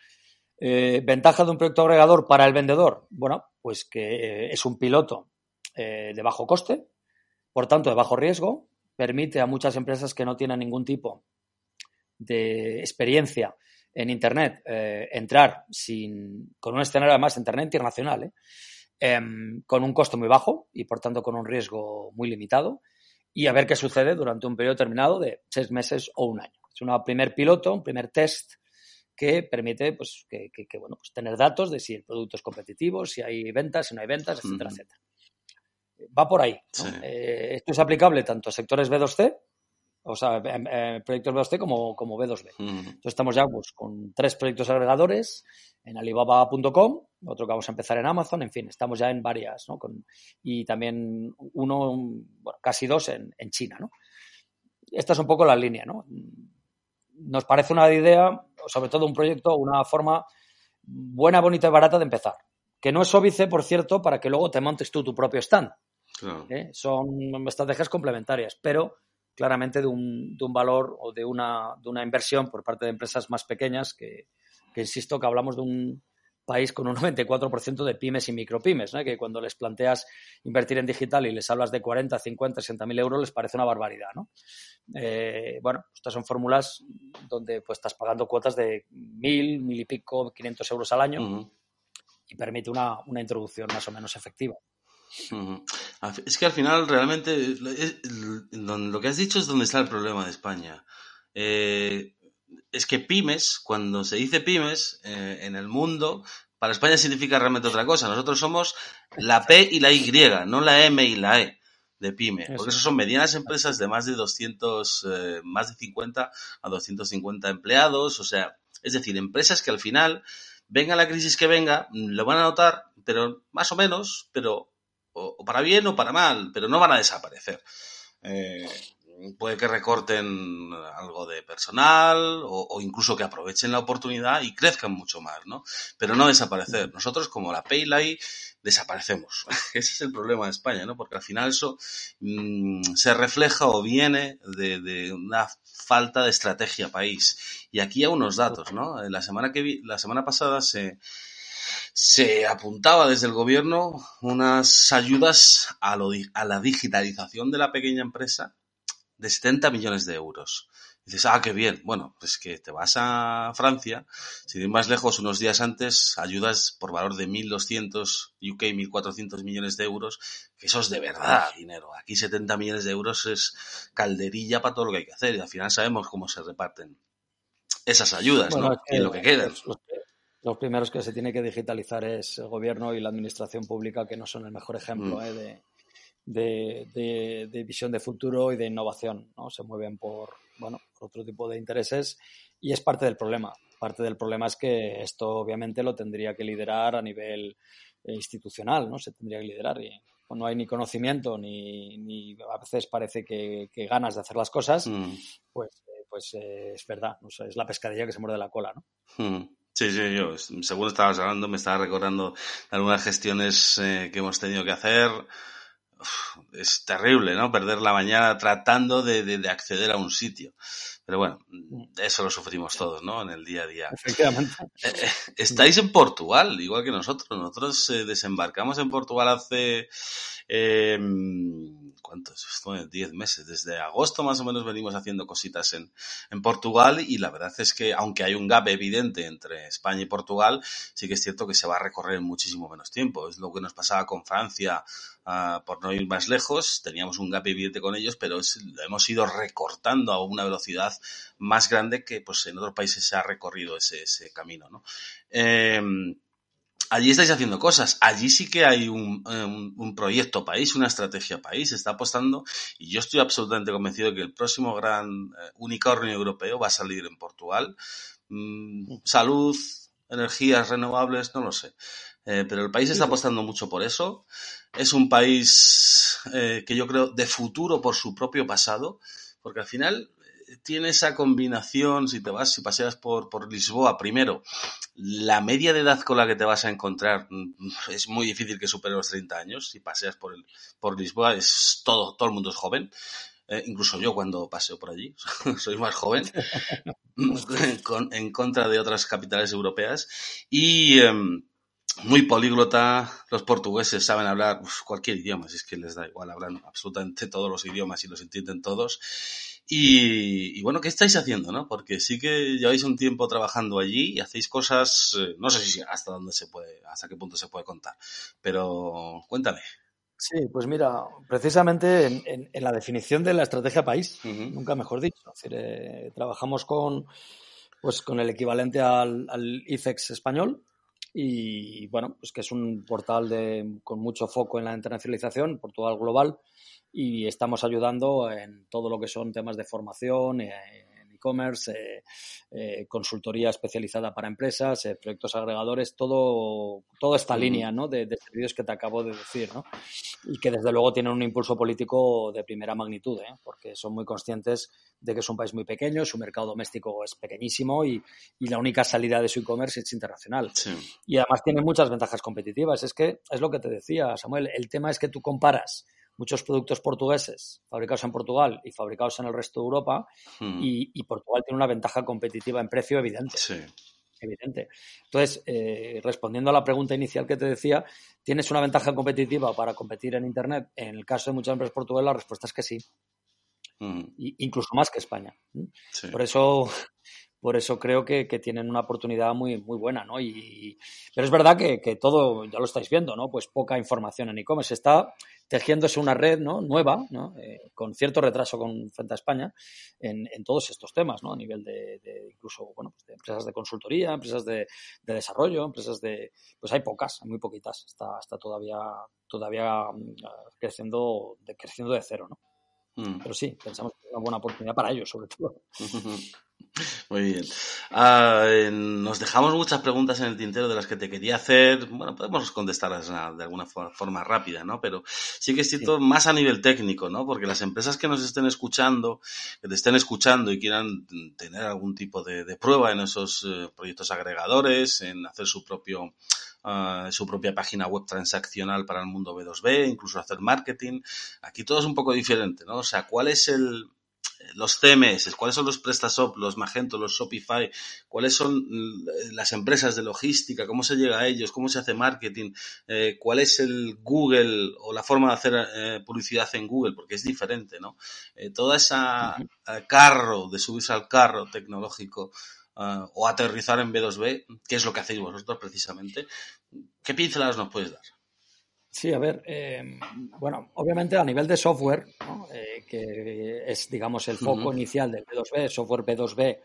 Eh, ¿Ventaja de un proyecto agregador para el vendedor? Bueno, pues que es un piloto de bajo coste, por tanto de bajo riesgo, permite a muchas empresas que no tienen ningún tipo de experiencia en Internet eh, entrar sin, con un escenario además de Internet internacional, ¿eh? em, con un costo muy bajo y por tanto con un riesgo muy limitado y a ver qué sucede durante un periodo determinado de seis meses o un año. Es un primer piloto, un primer test que permite pues, que, bueno, pues tener datos de si el producto es competitivo, si hay ventas, si no hay ventas, etcétera, etcétera. Va por ahí. Eh, esto es aplicable tanto a sectores B2C o sea, proyectos B2C como, como B2B. Entonces estamos ya pues, con tres proyectos agregadores en alibaba.com, otro que vamos a empezar en Amazon, en fin, estamos ya en varias, ¿no? Con, y también uno, bueno, casi dos en, en, China, ¿no? Esta es un poco la línea, ¿no? Nos parece una idea, sobre todo un proyecto, una forma buena, bonita y barata de empezar. Que no es óbice, por cierto, para que luego te montes tú tu propio stand. ¿Eh? Son estrategias complementarias, pero claramente de un, de un valor o de una, de una, inversión por parte de empresas más pequeñas que, que insisto que hablamos de un país con un 94% de pymes y micropymes, ¿no? que cuando les planteas invertir en digital y les hablas de 40, 50, 60 mil euros les parece una barbaridad. ¿no? Eh, bueno, estas son fórmulas donde pues, estás pagando cuotas de mil, mil y pico, 500 euros al año y permite una, una introducción más o menos efectiva.
Es que al final realmente lo que has dicho es donde está el problema de España. Eh, es que pymes, cuando se dice pymes eh, en el mundo, para España significa realmente otra cosa. Nosotros somos la P y la Y, no la M y la E de pyme. Porque eso son medianas empresas de más de 200, eh, más de 50 a 250 empleados. O sea, es decir, empresas que al final, venga la crisis que venga, lo van a notar, pero más o menos, pero o, para bien o para mal, pero no van a desaparecer. Eh, puede que recorten algo de personal o, incluso que aprovechen la oportunidad y crezcan mucho más, ¿no? Pero no desaparecer. Nosotros, como la Paylay, desaparecemos. [laughs] Ese es el problema de España, ¿no? Porque al final eso mm, se refleja o viene de, una falta de estrategia país. Y aquí hay unos datos, ¿no? La semana que vi, la semana pasada se se apuntaba desde el gobierno unas ayudas a, a la digitalización de la pequeña empresa de 70 millones de euros. dices, ah, qué bien. Bueno, pues que te vas a Francia, sin ir más lejos, unos días antes, ayudas por valor de 1.200 UK, 1.400 millones de euros, que eso es de verdad dinero. Aquí 70 millones de euros es calderilla para todo lo que hay que hacer y al final sabemos cómo se reparten esas ayudas, ¿no? y lo que queda
los primeros que se tiene que digitalizar es el gobierno y la administración pública, que no son el mejor ejemplo mm. eh, de, visión de futuro y de innovación. ¿no? Se mueven por, bueno, por otro tipo de intereses y es parte del problema. Parte del problema es que esto obviamente lo tendría que liderar a nivel eh, institucional, ¿no? Se tendría que liderar y no hay ni conocimiento ni, a veces parece que, ganas de hacer las cosas, mm. pues, eh, pues es verdad, es la pescadilla que se muerde la cola, ¿no?
Mm. Sí, sí, yo, según estabas hablando, me estaba recordando algunas gestiones eh, que hemos tenido que hacer. es terrible, ¿no? Perder la mañana tratando de, acceder a un sitio. Pero bueno, eso lo sufrimos todos, ¿no? En el día a día.
Efectivamente.
Eh, eh, estáis en Portugal, igual que nosotros. Nosotros desembarcamos en Portugal hace eh, ¿cuántos? Diez meses. Desde agosto más o menos venimos haciendo cositas en, en Portugal y la verdad es que aunque hay un gap evidente entre España y Portugal, sí que es cierto que se va a recorrer en muchísimo menos tiempo. Es lo que nos pasaba con Francia, uh, por no ir más lejos. Teníamos un gap evidente con ellos, pero es, lo hemos ido recortando a una velocidad más grande que pues en otros países se ha recorrido ese, ese camino, ¿no? Eh, allí estáis haciendo cosas. Allí sí que hay un, eh, un, proyecto país, una estrategia país, se está apostando y yo estoy absolutamente convencido de que el próximo gran eh, unicornio europeo va a salir en Portugal. Mm, salud, energías renovables, no lo sé. Eh, pero el país está apostando mucho por eso. Es un país que yo creo de futuro por su propio pasado, porque al final tiene esa combinación, si te vas, si paseas por, por Lisboa, primero, la media de edad con la que te vas a encontrar mm, es muy difícil que supere los 30 años. Si paseas por, el, por Lisboa, es todo, todo el mundo es joven. Eh, incluso yo cuando paseo por allí, [laughs] soy más joven, [laughs] [laughs] en, en, contra de otras capitales europeas. Y eh, muy políglota, los portugueses saben hablar uf, cualquier idioma, si es que les da igual, hablan absolutamente todos los idiomas y los entienden todos. Y, y, bueno, ¿qué estáis haciendo, no? Porque sí que lleváis un tiempo trabajando allí y hacéis cosas, eh, no sé si hasta dónde se puede, hasta qué punto se puede contar, pero cuéntame.
Sí, pues mira, precisamente en, en, en la definición de la estrategia país, uh -huh. nunca mejor dicho, es decir, eh, trabajamos con, pues, con el equivalente al, al ICEX español, y bueno, pues que es un portal de, con mucho foco en la internacionalización, Portugal Global, y estamos ayudando en todo lo que son temas de formación, eh, e-commerce, eh, eh, consultoría especializada para empresas, eh, proyectos agregadores, todo, toda esta línea ¿no? de, de, servicios que te acabo de decir, ¿no? y que desde luego tienen un impulso político de primera magnitud, ¿eh? porque son muy conscientes de que es un país muy pequeño, su mercado doméstico es pequeñísimo y, y la única salida de su e-commerce es internacional.
Sí.
Y además tiene muchas ventajas competitivas. Es que es lo que te decía, Samuel, el tema es que tú comparas muchos productos portugueses fabricados en Portugal y fabricados en el resto de Europa
Hmm.
y, y, Portugal tiene una ventaja competitiva en precio evidente.
Sí.
Evidente. Entonces, eh, respondiendo a la pregunta inicial que te decía, ¿tienes una ventaja competitiva para competir en Internet? En el caso de muchas empresas portuguesas, la respuesta es que sí.
Mm.
Y, incluso más que España.
Sí.
Por eso por eso creo que, que, tienen una oportunidad muy, muy buena, ¿no? Y, pero es verdad que, que, todo, ya lo estáis viendo, ¿no? Pues poca información en e-commerce. Está tejiéndose una red ¿no? nueva, ¿no? Eh, con cierto retraso con, frente a España, en, en, todos estos temas, ¿no? A nivel de, de incluso, bueno, pues de empresas de consultoría, empresas de, de, desarrollo, empresas de... Pues hay pocas, muy poquitas. Está, está todavía, todavía mm, creciendo, de, creciendo de cero, ¿no? Mm. Pero sí, pensamos que es una buena oportunidad para ellos, sobre todo.
Muy bien. Uh, nos dejamos muchas preguntas en el tintero de las que te quería hacer. Bueno, podemos contestarlas de alguna forma rápida, ¿no? Pero sí que es cierto sí. más a nivel técnico, ¿no? Porque las empresas que nos estén escuchando, que te estén escuchando y quieran tener algún tipo de, de prueba en esos uh, proyectos agregadores, en hacer su propio Uh, su propia página web transaccional para el mundo B2B, incluso hacer marketing. Aquí todo es un poco diferente, ¿no? O sea, ¿cuál es el, los CMS, cuáles son los PrestaShop, los Magento, los Shopify, cuáles son las empresas de logística, cómo se llega a ellos, cómo se hace marketing, eh, cuál es el Google o la forma de hacer eh, publicidad en Google, porque es diferente, ¿no? Eh, toda esa uh -huh. carro, de subirse al carro tecnológico uh, o aterrizar en B2B, que es lo que hacéis vosotros precisamente, ¿qué pinceladas nos puedes dar?
Sí, a ver, eh, bueno, obviamente a nivel de software, ¿no? eh, que es, digamos, el foco uh -huh. inicial del B2B, software B2B,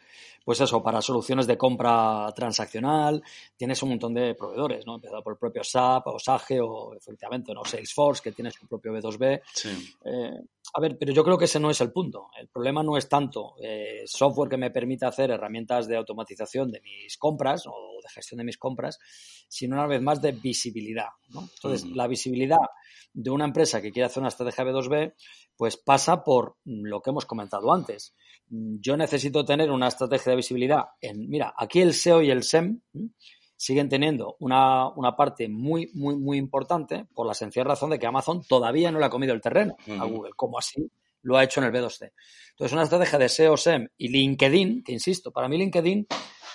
pues eso, para soluciones de compra transaccional, tienes un montón de proveedores, ¿no? Empezado por el propio SAP o SAGE o, efectivamente, ¿no? Salesforce, que tiene su propio B2B.
Sí.
Eh, a ver, pero yo creo que ese no es el punto. El problema no es tanto eh, software que me permita hacer herramientas de automatización de mis compras o de gestión de mis compras, sino una vez más de visibilidad. ¿no? Entonces, uh -huh. la visibilidad de una empresa que quiere hacer una estrategia B2B, pues pasa por lo que hemos comentado antes. Yo necesito tener una estrategia de visibilidad en, mira, aquí el SEO y el SEM siguen teniendo una, una parte muy, muy, muy importante por la sencilla razón de que Amazon todavía no le ha comido el terreno uh -huh. a Google, como así lo ha hecho en el B2C. Entonces, una estrategia de SEO, SEM y LinkedIn, que insisto, para mí LinkedIn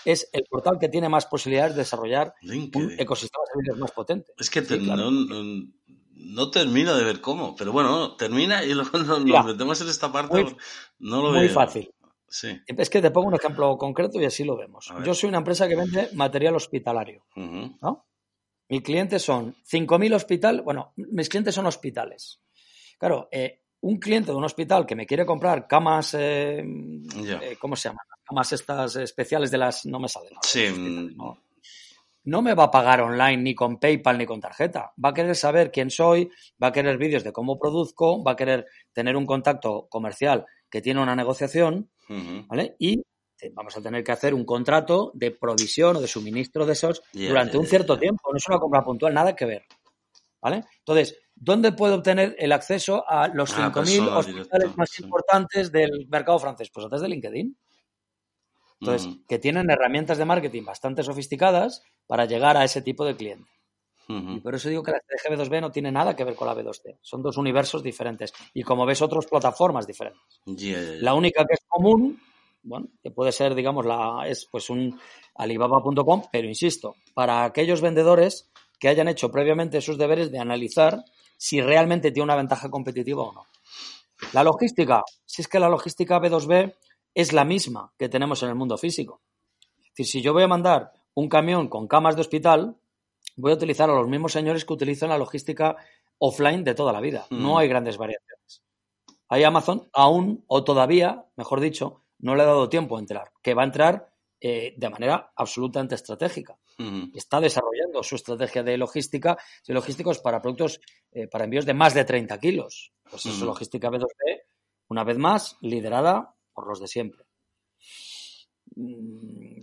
es el portal que tiene más posibilidades de desarrollar
LinkedIn.
un ecosistema de servicios más potente.
Es que te, sí, claro. no, no, no, termino de ver cómo, pero bueno, termina y luego nos, metemos en esta parte.
Muy,
no lo
muy
veo.
fácil.
Sí.
Es que te pongo un ejemplo concreto y así lo vemos. Yo soy una empresa que vende material hospitalario, uh -huh. ¿no? Mis clientes son 5.000 hospitales, bueno, mis clientes son hospitales. Claro, eh, un cliente de un hospital que me quiere comprar camas, eh, yeah. eh, ¿cómo se llaman? Camas estas especiales de las, no me salen.
Sí.
No, no me va a pagar online ni con PayPal ni con tarjeta. Va a querer saber quién soy, va a querer vídeos de cómo produzco, va a querer tener un contacto comercial que tiene una negociación, uh -huh. ¿vale? Y vamos a tener que hacer un contrato de provisión o de suministro de esos yeah, durante yeah, un cierto tiempo. No es una compra puntual, nada que ver. ¿Vale? Entonces, ¿dónde puedo obtener el acceso a los
Ah,
5.000
persona
hospitales más
sí.
importantes del mercado francés? Pues a través de LinkedIn. Entonces, que tienen herramientas de marketing bastante sofisticadas para llegar a ese tipo de cliente. Y por eso digo que la estrategia B2B no tiene nada que ver con la B2C. Son dos universos diferentes. Y como ves, otras plataformas diferentes. La única que es común, bueno, que puede ser, digamos, la, es pues un alibaba.com, pero insisto, para aquellos vendedores que hayan hecho previamente sus deberes de analizar si realmente tiene una ventaja competitiva o no. La logística, si es que la logística B2B es la misma que tenemos en el mundo físico. Es decir, si yo voy a mandar un camión con camas de hospital, voy a utilizar a los mismos señores que utilizan la logística offline de toda la vida. No
Mm.
hay grandes variaciones. Ahí Amazon aún, o todavía, mejor dicho, no le ha dado tiempo a entrar, que va a entrar eh, de manera absolutamente estratégica.
Ujú.
Está desarrollando su estrategia de logística, de logísticos para productos, eh, para envíos de más de 30 kilos. Pues eso es logística B2B, una vez más, liderada por los de siempre.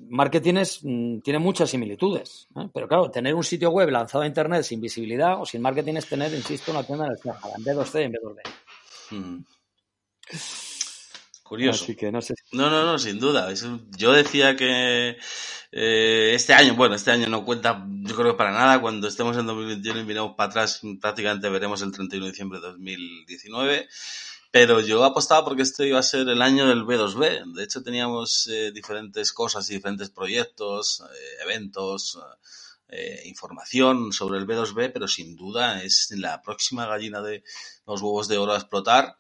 Marketing es, mm, tiene muchas similitudes, ¿eh? pero claro, tener un sitio web lanzado a Internet sin visibilidad o sin marketing es tener, insisto, una tienda en el extranjero, en B2C y en B2B.
Ujú. Curioso.
Así que no sé. si-
No, no, no, sin duda. Yo decía que eh, este año, bueno, este año no cuenta, yo creo que para nada. Cuando estemos en 2021 y miremos para atrás, prácticamente veremos el 31 de diciembre de 2019. Pero yo apostaba porque este iba a ser el año del B2B. De hecho, teníamos eh, diferentes cosas y diferentes proyectos, eh, eventos, eh, información sobre el B2B, pero sin duda es la próxima gallina de los huevos de oro a explotar.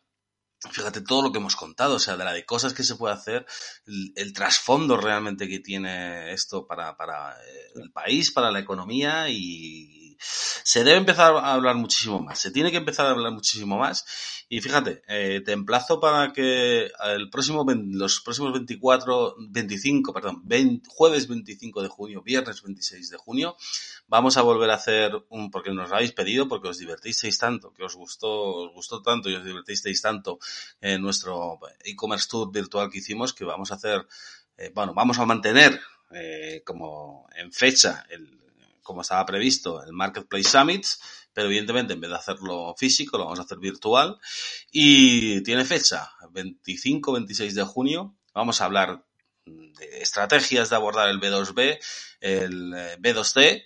Fíjate todo lo que hemos contado, o sea, de la de cosas que se puede hacer, el, el trasfondo realmente que tiene esto para, para eh, el país, para la economía y se debe empezar a hablar muchísimo más, se tiene que empezar a hablar muchísimo más y fíjate, eh, te emplazo para que el próximo, los próximos 24, 25, perdón, 20 jueves 25 de junio, viernes 26 de junio, vamos a volver a hacer un, porque nos habéis pedido, porque os divertisteis tanto, que os gustó, os gustó tanto y os divertisteis tanto en nuestro e-commerce tour virtual que hicimos, que vamos a hacer, eh, bueno, vamos a mantener eh, como en fecha, el, como estaba previsto, el Marketplace Summit, pero evidentemente en vez de hacerlo físico, lo vamos a hacer virtual. Y tiene fecha, 25-26 de junio. Vamos a hablar de estrategias de abordar el B2B, el eh, B2C, el-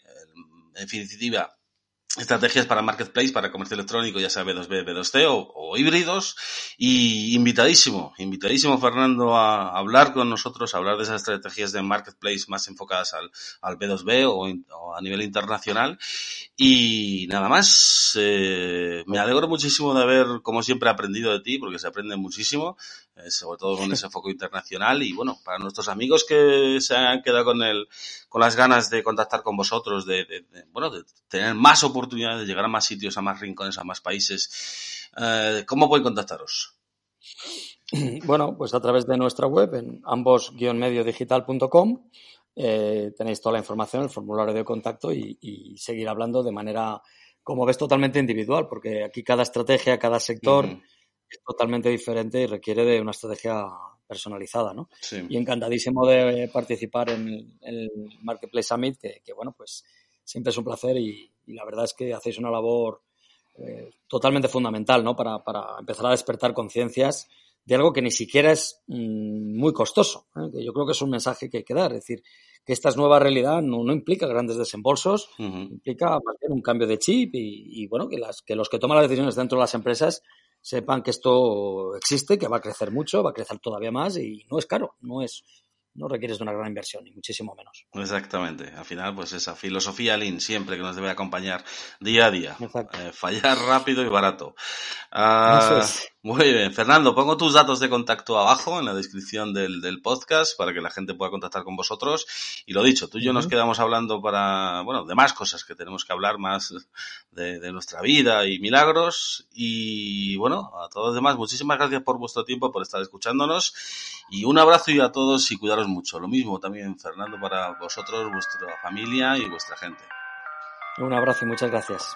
en definitiva, estrategias para marketplace, para comercio electrónico, ya sea B2B, B2C o, híbridos. Y invitadísimo, invitadísimo Fernando a hablar con nosotros, a hablar de esas estrategias de marketplace más enfocadas al, al B2B o, a nivel internacional. Y nada más, eh, me alegro muchísimo de haber, como siempre, aprendido de ti, porque se aprende muchísimo, sobre todo con ese foco internacional. Y bueno, para nuestros amigos que se han quedado con el, con las ganas de contactar con vosotros, de, de- de, bueno, de tener más oportunidades, de llegar a más sitios, a más rincones, a más países, eh, ¿cómo pueden contactaros? [clears throat]
Bueno, pues a través de nuestra web en ambos-mediodigital.com eh, tenéis toda la información, el formulario de contacto y, y seguir hablando de manera, como ves, totalmente individual, porque aquí cada estrategia, cada sector. Es totalmente diferente y requiere de una estrategia personalizada, ¿no?
Sí.
Y encantadísimo de participar en el, en el Marketplace Summit, que, que, bueno, pues siempre es un placer y, y la verdad es que hacéis una labor eh, totalmente fundamental, ¿no? Para, para empezar a despertar conciencias de algo que ni siquiera es mmm, muy costoso, ¿eh? que yo creo que es un mensaje que hay que dar, es decir, que esta nueva realidad no, no implica grandes desembolsos,
Uh -huh.
implica más bien un cambio de chip y, y bueno, que, las, que los que toman las decisiones dentro de las empresas sepan que esto existe, que va a crecer mucho, va a crecer todavía más y no es caro, no es no requieres de una gran inversión, ni muchísimo menos.
Exactamente. Al final, pues esa filosofía Lean siempre que nos debe acompañar día a día. Eh, fallar rápido y barato. Uh, es. Muy bien. Fernando, pongo tus datos de contacto abajo en la descripción del, del, podcast para que la gente pueda contactar con vosotros. Y lo dicho, tú y yo uh -huh. nos quedamos hablando para, bueno, de más cosas que tenemos que hablar más de, de nuestra vida y milagros. Y bueno, a todos los demás, muchísimas gracias por vuestro tiempo, por estar escuchándonos. Y un abrazo y a todos y cuidaros mucho. Lo mismo también, Fernando, para vosotros, vuestra familia y vuestra gente.
Un abrazo y muchas gracias.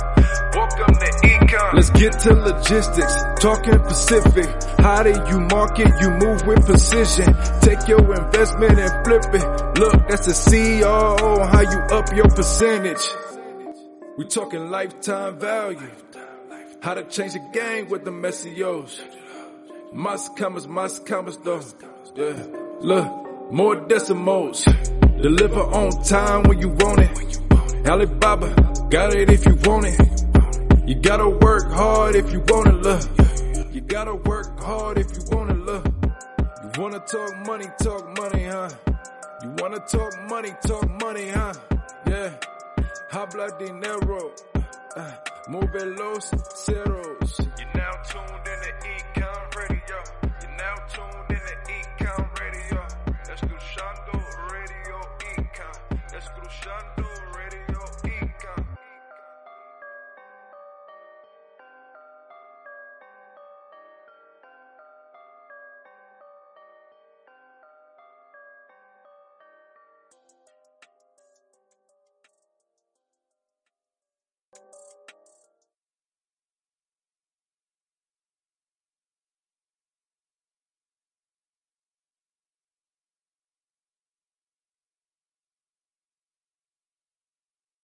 welcome to econ. Let's get to logistics. Talking Pacific. How do you market? You move with precision. Take your investment and flip it. Look, that's the CEO. How you up your percentage? We talking lifetime value. How to change the game with the SEOs. Must commas, must commas though. Yeah. Look, more decimals. Deliver on time when you want it. Alibaba, got it if you want it. You gotta work hard if you wanna look. You gotta work hard if you wanna look. You wanna talk money, talk money, huh? You wanna talk money, talk money, huh? Yeah. Habla dinero. Uh, move los ceros.
You're now tuned in